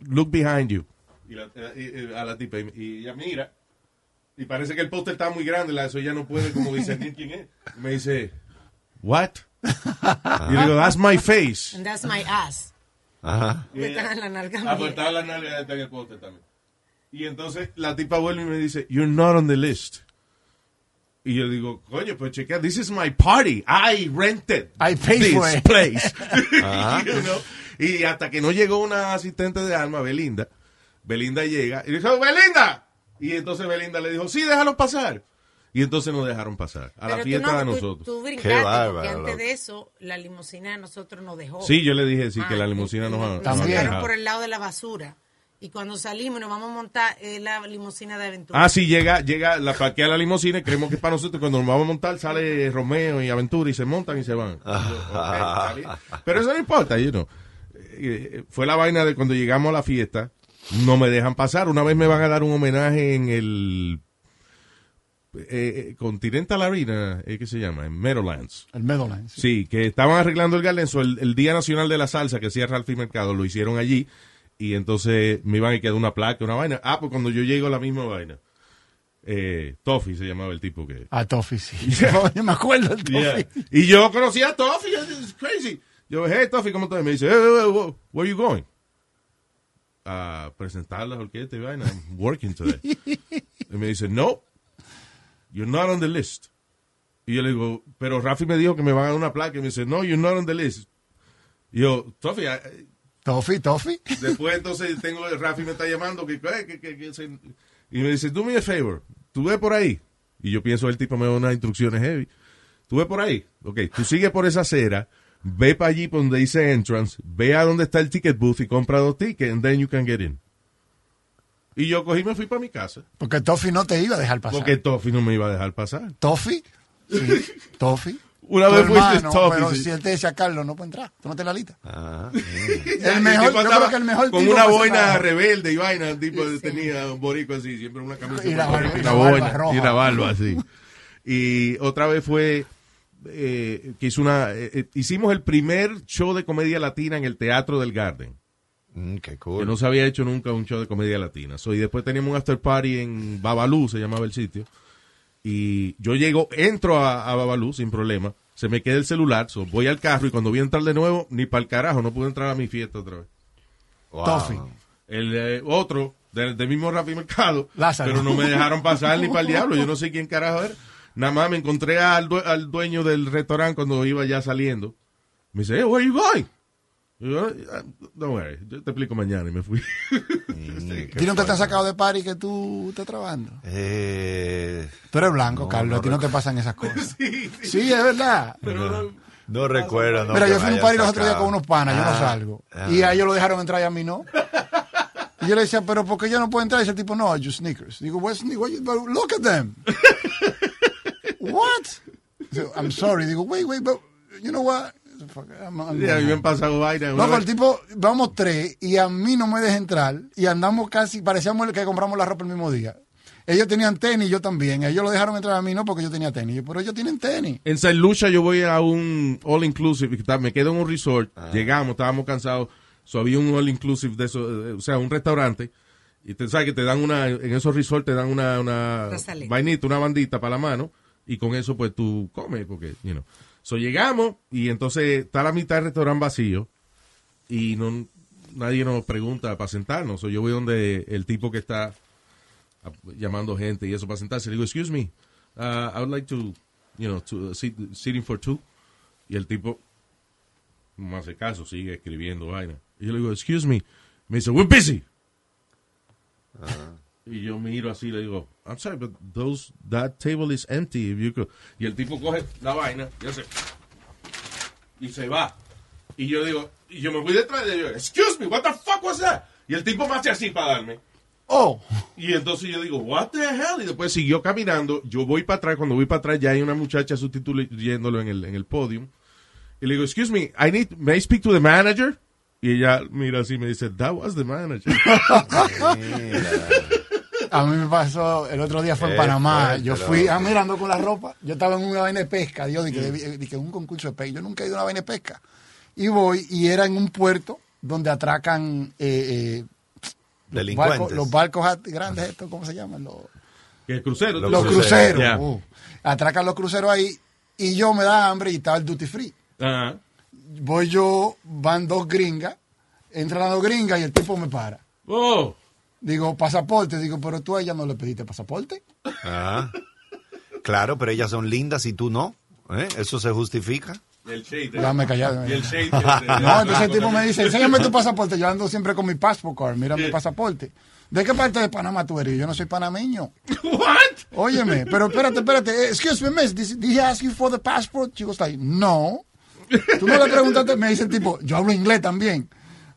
Look behind you. Y la- y- y- a la tipa. Y, y ella mira. Y parece que el póster está muy grande. La eso ella no puede como discernir quién es. Y me dice, What? Y yo digo, That's my face. And that's my ass. Ajá. Me está en la nalga mía. estaba la nalga está en el póster también. Y entonces la tipa vuelve y me dice, You're not on the list. Y yo digo, coño, pues chequea, this is my party. I rented I paid this for it. place. Ajá. (laughs) (laughs) You know? Y hasta que no llegó una asistente de alma, Belinda, Belinda llega y dijo, Belinda. Y entonces Belinda le dijo, sí, déjalo pasar. Y entonces nos dejaron pasar a la Pero tú fiesta no, de tú- nosotros. Tú, Qué brincaste, bárbaro, antes de eso, la limusina de nosotros nos dejó. Sí, yo le dije, sí, que Ah, la limusina nos Nos nos sacaron por el lado de la basura. Y cuando salimos nos vamos a montar eh, la limusina de aventura. Ah, sí, llega, llega, la parquea la limusina y creemos que es para nosotros. Cuando nos vamos a montar, sale Romeo y Aventura y se montan y se van. Yo, bien. Pero eso no importa, you know. Eh, Fue la vaina de cuando llegamos a la fiesta, no me dejan pasar. Una vez me van a dar un homenaje en el eh, eh, Continental Arena, eh, ¿qué se llama? En Meadowlands. El Meadowlands. Sí, que estaban arreglando el Galenzo, el, el Día Nacional de la Salsa que hacía Ralph y Mercado, lo hicieron allí y entonces me iban a quedar una placa, una vaina. Ah, pues cuando yo llego la misma vaina. Eh, Toffee se llamaba el tipo que... A Toffee, sí. (laughs) (laughs) Yo me acuerdo del Toffee. Yeah. Y yo conocía a Toffee, it's crazy. Yo, hey Toffee, ¿cómo estás? Y me dice, hey, hey, where you going? A presentar las orquestas y vaina. I'm working today. (laughs) y me dice, no, you're not on the list. Y yo le digo, pero Rafi me dijo que me van a dar una placa. Y me dice, no, you're not on the list. Y yo, Toffee, I- Toffee, Toffee. (laughs) Después entonces tengo, Rafi me está llamando que, que- que- que- que se- y me dice, do me a favor, tú ve por ahí. Y yo pienso el tipo me da unas instrucciones heavy. Tú ve por ahí. Ok, tú sigue por esa acera, ve para allí por donde dice entrance, ve a donde está el ticket booth y compra dos tickets and then you can get in. Y yo cogí y me fui para mi casa. Porque Toffee no te iba a dejar pasar. Porque Toffee no me iba a dejar pasar. ¿Toffee? Sí, (laughs) Toffee. Una Tu vez fuiste Toffee, Pero sí. si él te decía, Carlos, no puede entrar. Tú no te la lista. Ah, El mejor, tipo (laughs) yo andaba creo que el mejor Con una boina rebelde y vaina, el tipo (laughs) tenía un borico así, siempre una camisa. Y la barba- y una barba boina, roja. Y una barba así. Y otra vez fue eh, que hizo una, eh, eh, hicimos el primer show de comedia latina en el Teatro del Garden. Mm, qué Que cool. no se había hecho nunca un show de comedia latina. So, y después teníamos un after party en Babalú, se llamaba el sitio. Y yo llego, entro a, a Babalú sin problema. Se me queda el celular, so, voy al carro y cuando voy a entrar de nuevo, ni para el carajo, no pude entrar a mi fiesta otra vez. Wow. Toffee. El eh, otro, del, del mismo Rafi Mercado, Lázaro. pero no me dejaron pasar ni para el diablo. Yo no sé quién carajo era. Nada más me encontré al, due- al dueño del restaurante cuando iba ya saliendo. Me dice, hey, where you going? Yo, "Ah, Don't worry, yo te explico mañana. Y me fui. ¿A ti no te has sacado de party que tú estás trabajando? Eh, Tú eres blanco, No, Carlos. no a ti no te pasan esas (laughs) cosas. sí, es verdad. no, no recuerdo. no, Mira, yo fui a un party los otros días con unos panas, yo no Ah, salgo. ah. Y a ellos lo dejaron entrar y a mí no. Y yo le decía, pero ¿por qué yo no puedo entrar? Y ese tipo, no, just sneakers. Digo, what sneakers? What you- but Look at them. (laughs) what? So, I'm sorry. Digo, wait, wait, but you know what? Pero el tipo, vamos tres y a mí no me deja entrar y andamos casi, parecíamos el que compramos la ropa el mismo día. Ellos tenían tenis, yo también. Ellos lo dejaron entrar a mí no porque yo tenía tenis. Pero ellos tienen tenis. En San Lucia yo voy a un all inclusive, me quedo en un resort, llegamos, estábamos cansados, so había un all inclusive de eso, eh, o sea, un restaurante, Y te sabes que te dan una, en esos resorts te dan una, una vainita, una bandita para la mano, y con eso pues tú comes, porque, you know. So llegamos, y entonces está la mitad del restaurante vacío, y no, nadie nos pregunta para sentarnos. So yo voy donde el tipo que está llamando gente y eso para sentarse, le digo, excuse me, uh, I would like to, you know, to uh, sit, sitting for two. Y el tipo no me hace caso, sigue escribiendo vaina. Y yo le digo, excuse me. Me dice, we're busy. Y yo miro así, le digo, I'm sorry, but those, that table is empty. If you could. Y el tipo coge la vaina y hace, y se va. Y yo digo, y yo me voy detrás de ellos, excuse me, what the fuck was that? Y el tipo me hace así para darme. Oh. Y entonces yo digo, what the hell? Y después siguió caminando. Yo voy para atrás. Cuando voy para atrás, ya hay una muchacha sustituyéndolo en el, en el podium. Y le digo, excuse me, I need, may I speak to the manager? Y ella mira así y me dice, that was the manager. (laughs) A mí me pasó, el otro día fue en Panamá. Yo fui ah, mirando con la ropa. Yo estaba en una vaina de pesca. Dios, dije, dije, un concurso de pesca. Yo nunca he ido a una vaina de pesca. Y voy, y era en un puerto donde atracan eh, eh, los Delincuentes. barcos, los barcos grandes, estos, ¿cómo se llaman? Los, El crucero. los, tú- cruceros. Yeah. uh. atracan los cruceros ahí. Y yo me da hambre y estaba el duty free. Voy yo, van dos gringas. Entran las dos gringas y el tipo me para. Oh. Digo, pasaporte. Digo, pero tú a ella no le pediste pasaporte. Ah. Claro, pero ellas son lindas y tú no. ¿eh? Eso se justifica. El shade. Déjame callar. Y el (laughs) shade. No, entonces el tipo me dice, enséñame tu pasaporte. Yo ando siempre con mi passport card. Mira mi pasaporte. ¿De qué parte de Panamá tú eres? Yo no soy panameño. (laughs) What? Óyeme, pero espérate, espérate. Eh, Excuse me, miss. Did, did he ask you for the passport? She was like, no. Tú no le preguntaste. Me dice el tipo, yo hablo inglés también.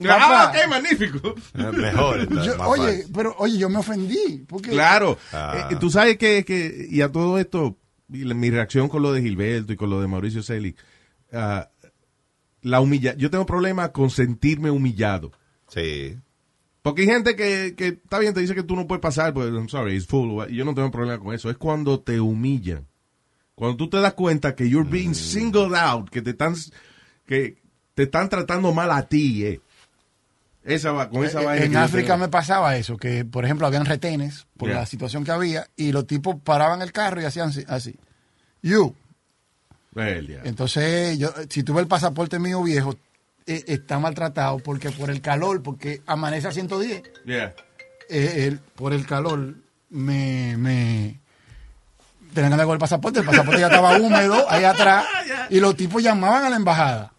Ah, ok, magnífico. Mejor. (laughs) yo- más oye, fácil. pero oye, yo me ofendí. Porque, Claro. Ah. Eh, tú sabes que, que, y a todo esto, y la- mi reacción con lo de Gilberto y con lo de Mauricio Celi, ah, la humilla yo tengo problemas con sentirme humillado. Sí. Porque hay gente que, que está bien, te dice que tú no puedes pasar, pues, I'm sorry, it's full. Y yo no tengo problema con eso. Es cuando te humillan. Cuando tú te das cuenta que you're Mm. being singled out, que te están, que te están tratando mal a ti, eh. Esa va, con esa Eh, vaina En África tengo. me pasaba eso, que por ejemplo habían retenes por Yeah. la situación que había y los tipos paraban el carro y hacían así. así. You. Well, yeah. Entonces, yo, si tuve el pasaporte mío viejo, eh, está maltratado porque por el calor, porque amanece a 110, Yeah. eh, el- por el calor me... me Tenían que andar con el pasaporte, el pasaporte ya estaba húmedo ahí atrás (laughs) y los tipos llamaban a la embajada.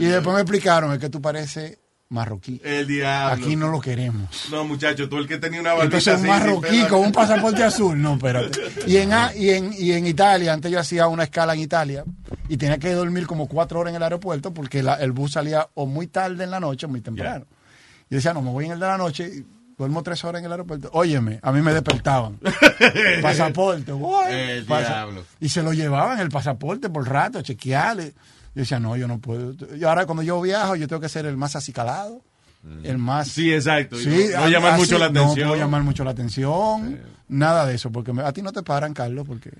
Y después me explicaron, es que tú pareces marroquí. El diablo. Aquí no lo queremos. No, muchacho, tú el que tenía una barbita Entonces un marroquí con un pasaporte (laughs) azul, no, espérate. Y en, y, en, y en Italia, antes yo hacía una escala en Italia y tenía que dormir como cuatro horas en el aeropuerto porque la- el bus salía o muy tarde en la noche o muy temprano. Yo decía, no, me voy en el de la noche y duermo tres horas en el aeropuerto. Óyeme, a mí me despertaban. (laughs) pasaporte. El Pasa- diablo. Y se lo llevaban el pasaporte por rato, chequearle. Yo decía, no, yo no puedo. Y ahora cuando yo viajo, yo tengo que ser el más acicalado. El más. Sí, exacto. Sí, no- no llamar así, mucho la atención. No puedo llamar mucho la atención. Nada de eso, porque me- a ti no te paran, Carlos, porque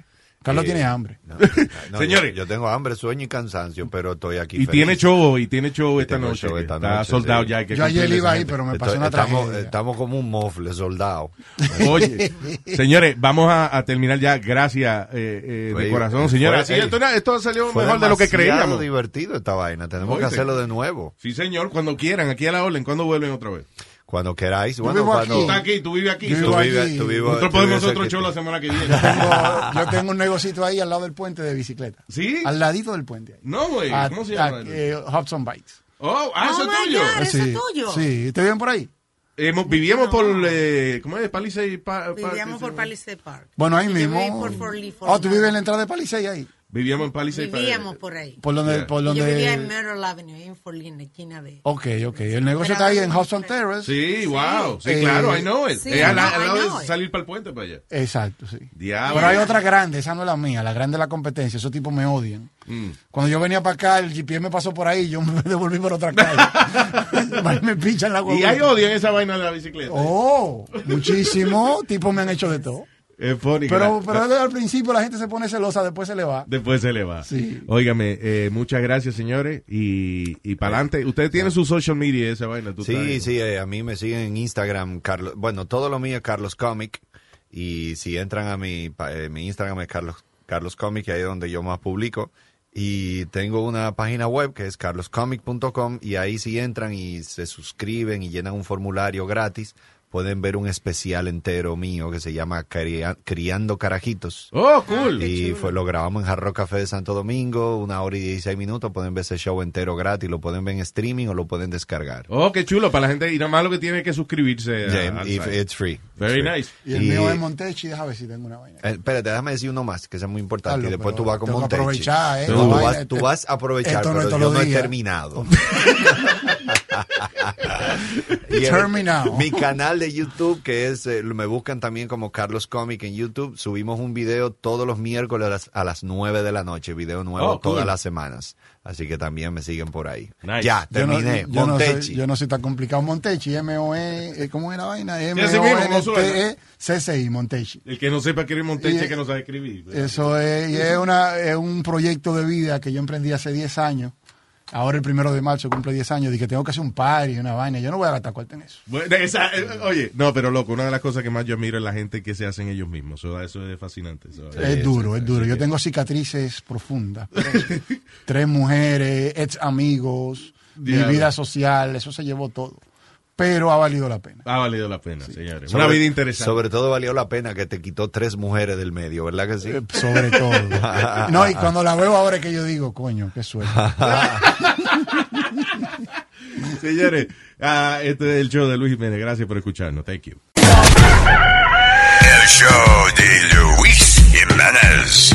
Carlos Sí. tiene hambre. No, (laughs) no, Señores. yo, yo tengo hambre, sueño y cansancio, pero estoy aquí. Y feliz. tiene show, y tiene show Y esta noche. show que esta está noche, soldado sí. ya. hay que Yo ayer iba ahí, pero me Estoy- pasó una estamos, tragedia. estamos como un mofle soldado. (laughs) Oye, señores, vamos a, a terminar ya. Gracias eh, eh, de corazón, fue- señora. Sí, ey, esto, esto salió mejor de lo que creíamos. divertido esta vaina. Tenemos que hacerlo de nuevo. Sí, señor, cuando quieran. Aquí a la orden. ¿Cuándo vuelven otra vez? Cuando queráis. Yo Bueno, vivo cuando, Tú estás aquí, tú vives aquí. Yo vivo tú vives- aquí. tú vives- Nosotros tú podemos otro aquí. show la semana que viene. Tengo- (laughs) yo tengo un negocito ahí al lado del puente de bicicleta. ¿Sí? Al ladito del puente. ahí. No, güey. ¿Cómo se a- llama? eh, Hudson Bites. Oh, ah, eso Oh, es my tuyo. God. ¿Eso es sí, tuyo? Sí, ¿te viven por ahí? Vivíamos por, eh, ¿cómo es? Palisade. Pa- pa- Vivíamos ¿qué por Palisade Park. Bueno, ahí Yo mismo. viví por Fort Lee, Fort Oh, tú vives en la entrada de Palisade ahí. Vivíamos en Palisade. pa- Vivíamos por ahí. Por donde, Yeah. por Yo donde. vivía en Myrtle Avenue, en la esquina de... Ok, ok. El negocio está ahí en Hudson Terrace. Sí, wow. Sí, Eh, claro, I know it. sí, no, I know de it. salir para el puente para allá. Exacto, sí. Diablo. Pero hay otra grande, esa no es la mía, la grande es la competencia, esos tipos me odian. Mm. Cuando yo venía para acá, el GPS me pasó por ahí, yo me (laughs) devolví por otra calle. (laughs) Me pinchan la Y guagua. hay odio en esa vaina de la bicicleta. Oh, muchísimo, tipos me han hecho de todo. Es funny. Pero, pero al principio la gente se pone celosa, después se le va. Después se le va. Sí. Óigame, eh, muchas gracias, señores. Y, y para adelante. Ustedes tienen su social media, esa vaina. tú Sí, traes. sí, eh, a mí me siguen en Instagram, Carlos. Bueno, todo lo mío es Carlos Comic. Y si entran a mi, pa- eh, mi Instagram es Carlos, Carlos Comic, que ahí es donde yo más publico. Y tengo una página web que es carloscomic.com y ahí si entran y se suscriben y llenan un formulario gratis, pueden ver un especial entero mío que se llama Cria- Criando Carajitos. Oh, cool. Y fue, lo grabamos en Jarro Café de Santo Domingo, una hora y 16 minutos. Pueden ver ese show entero gratis, lo pueden ver en streaming o lo pueden descargar. Oh, qué chulo. Para la gente. Y nada más lo que tiene que suscribirse. Yeah, if it's free. Very It's free. nice. Y el mío es Montechi, déjame ver si tengo una vaina. Eh, espérate, déjame decir uno más, que es muy importante. Carlos, y después tú vas con Montechi. aprovechar, ¿eh? Tú, vas, tú vas a aprovechar, no pero yo no he terminado. (laughs) (laughs) Y el- Terminado. Mi canal de YouTube, que es, eh, me buscan también como Carlos Comic en YouTube, subimos un video todos los miércoles a las, a las 9 de la noche, video nuevo Oh, cool. todas las semanas. Así que también me siguen por ahí. Nice. Ya, Yo no- terminé. yo no, Montechi. soy, yo no soy tan complicado. Montechi, M-O-E, eh, ¿cómo es la vaina? Sí, así mismo, como suena. M-O-N-T-E-C-C-I, Montechi. El que no sepa escribir Monteche, Y- que no sabe escribir. Eso es, y es, una, es un proyecto de vida que yo emprendí hace 10 años. Ahora el primero de marzo cumple 10 años. Dije, tengo que hacer un party, una vaina. Yo no voy a gastar cuarto en eso. Bueno, esa- eh, oye, no, pero loco, una de las cosas que más yo admiro es la gente que se hacen ellos mismos. Eso, eso es fascinante. eso. es duro, es duro. Yo tengo cicatrices profundas. (laughs) Tres mujeres, ex amigos, mi vida social, eso se llevó todo. Pero ha valido la pena. Ha valido la pena, señores. Sobre- Una vida interesante. Sobre todo valió la pena que te quitó tres mujeres del medio, ¿verdad que sí? Eh, Sobre todo. (laughs) No, y cuando la veo ahora es que yo digo, coño, qué suerte. (laughs) Señores, ah, este es el show de Luis Jiménez. Gracias por escucharnos. Thank you. El show de Luis Jiménez.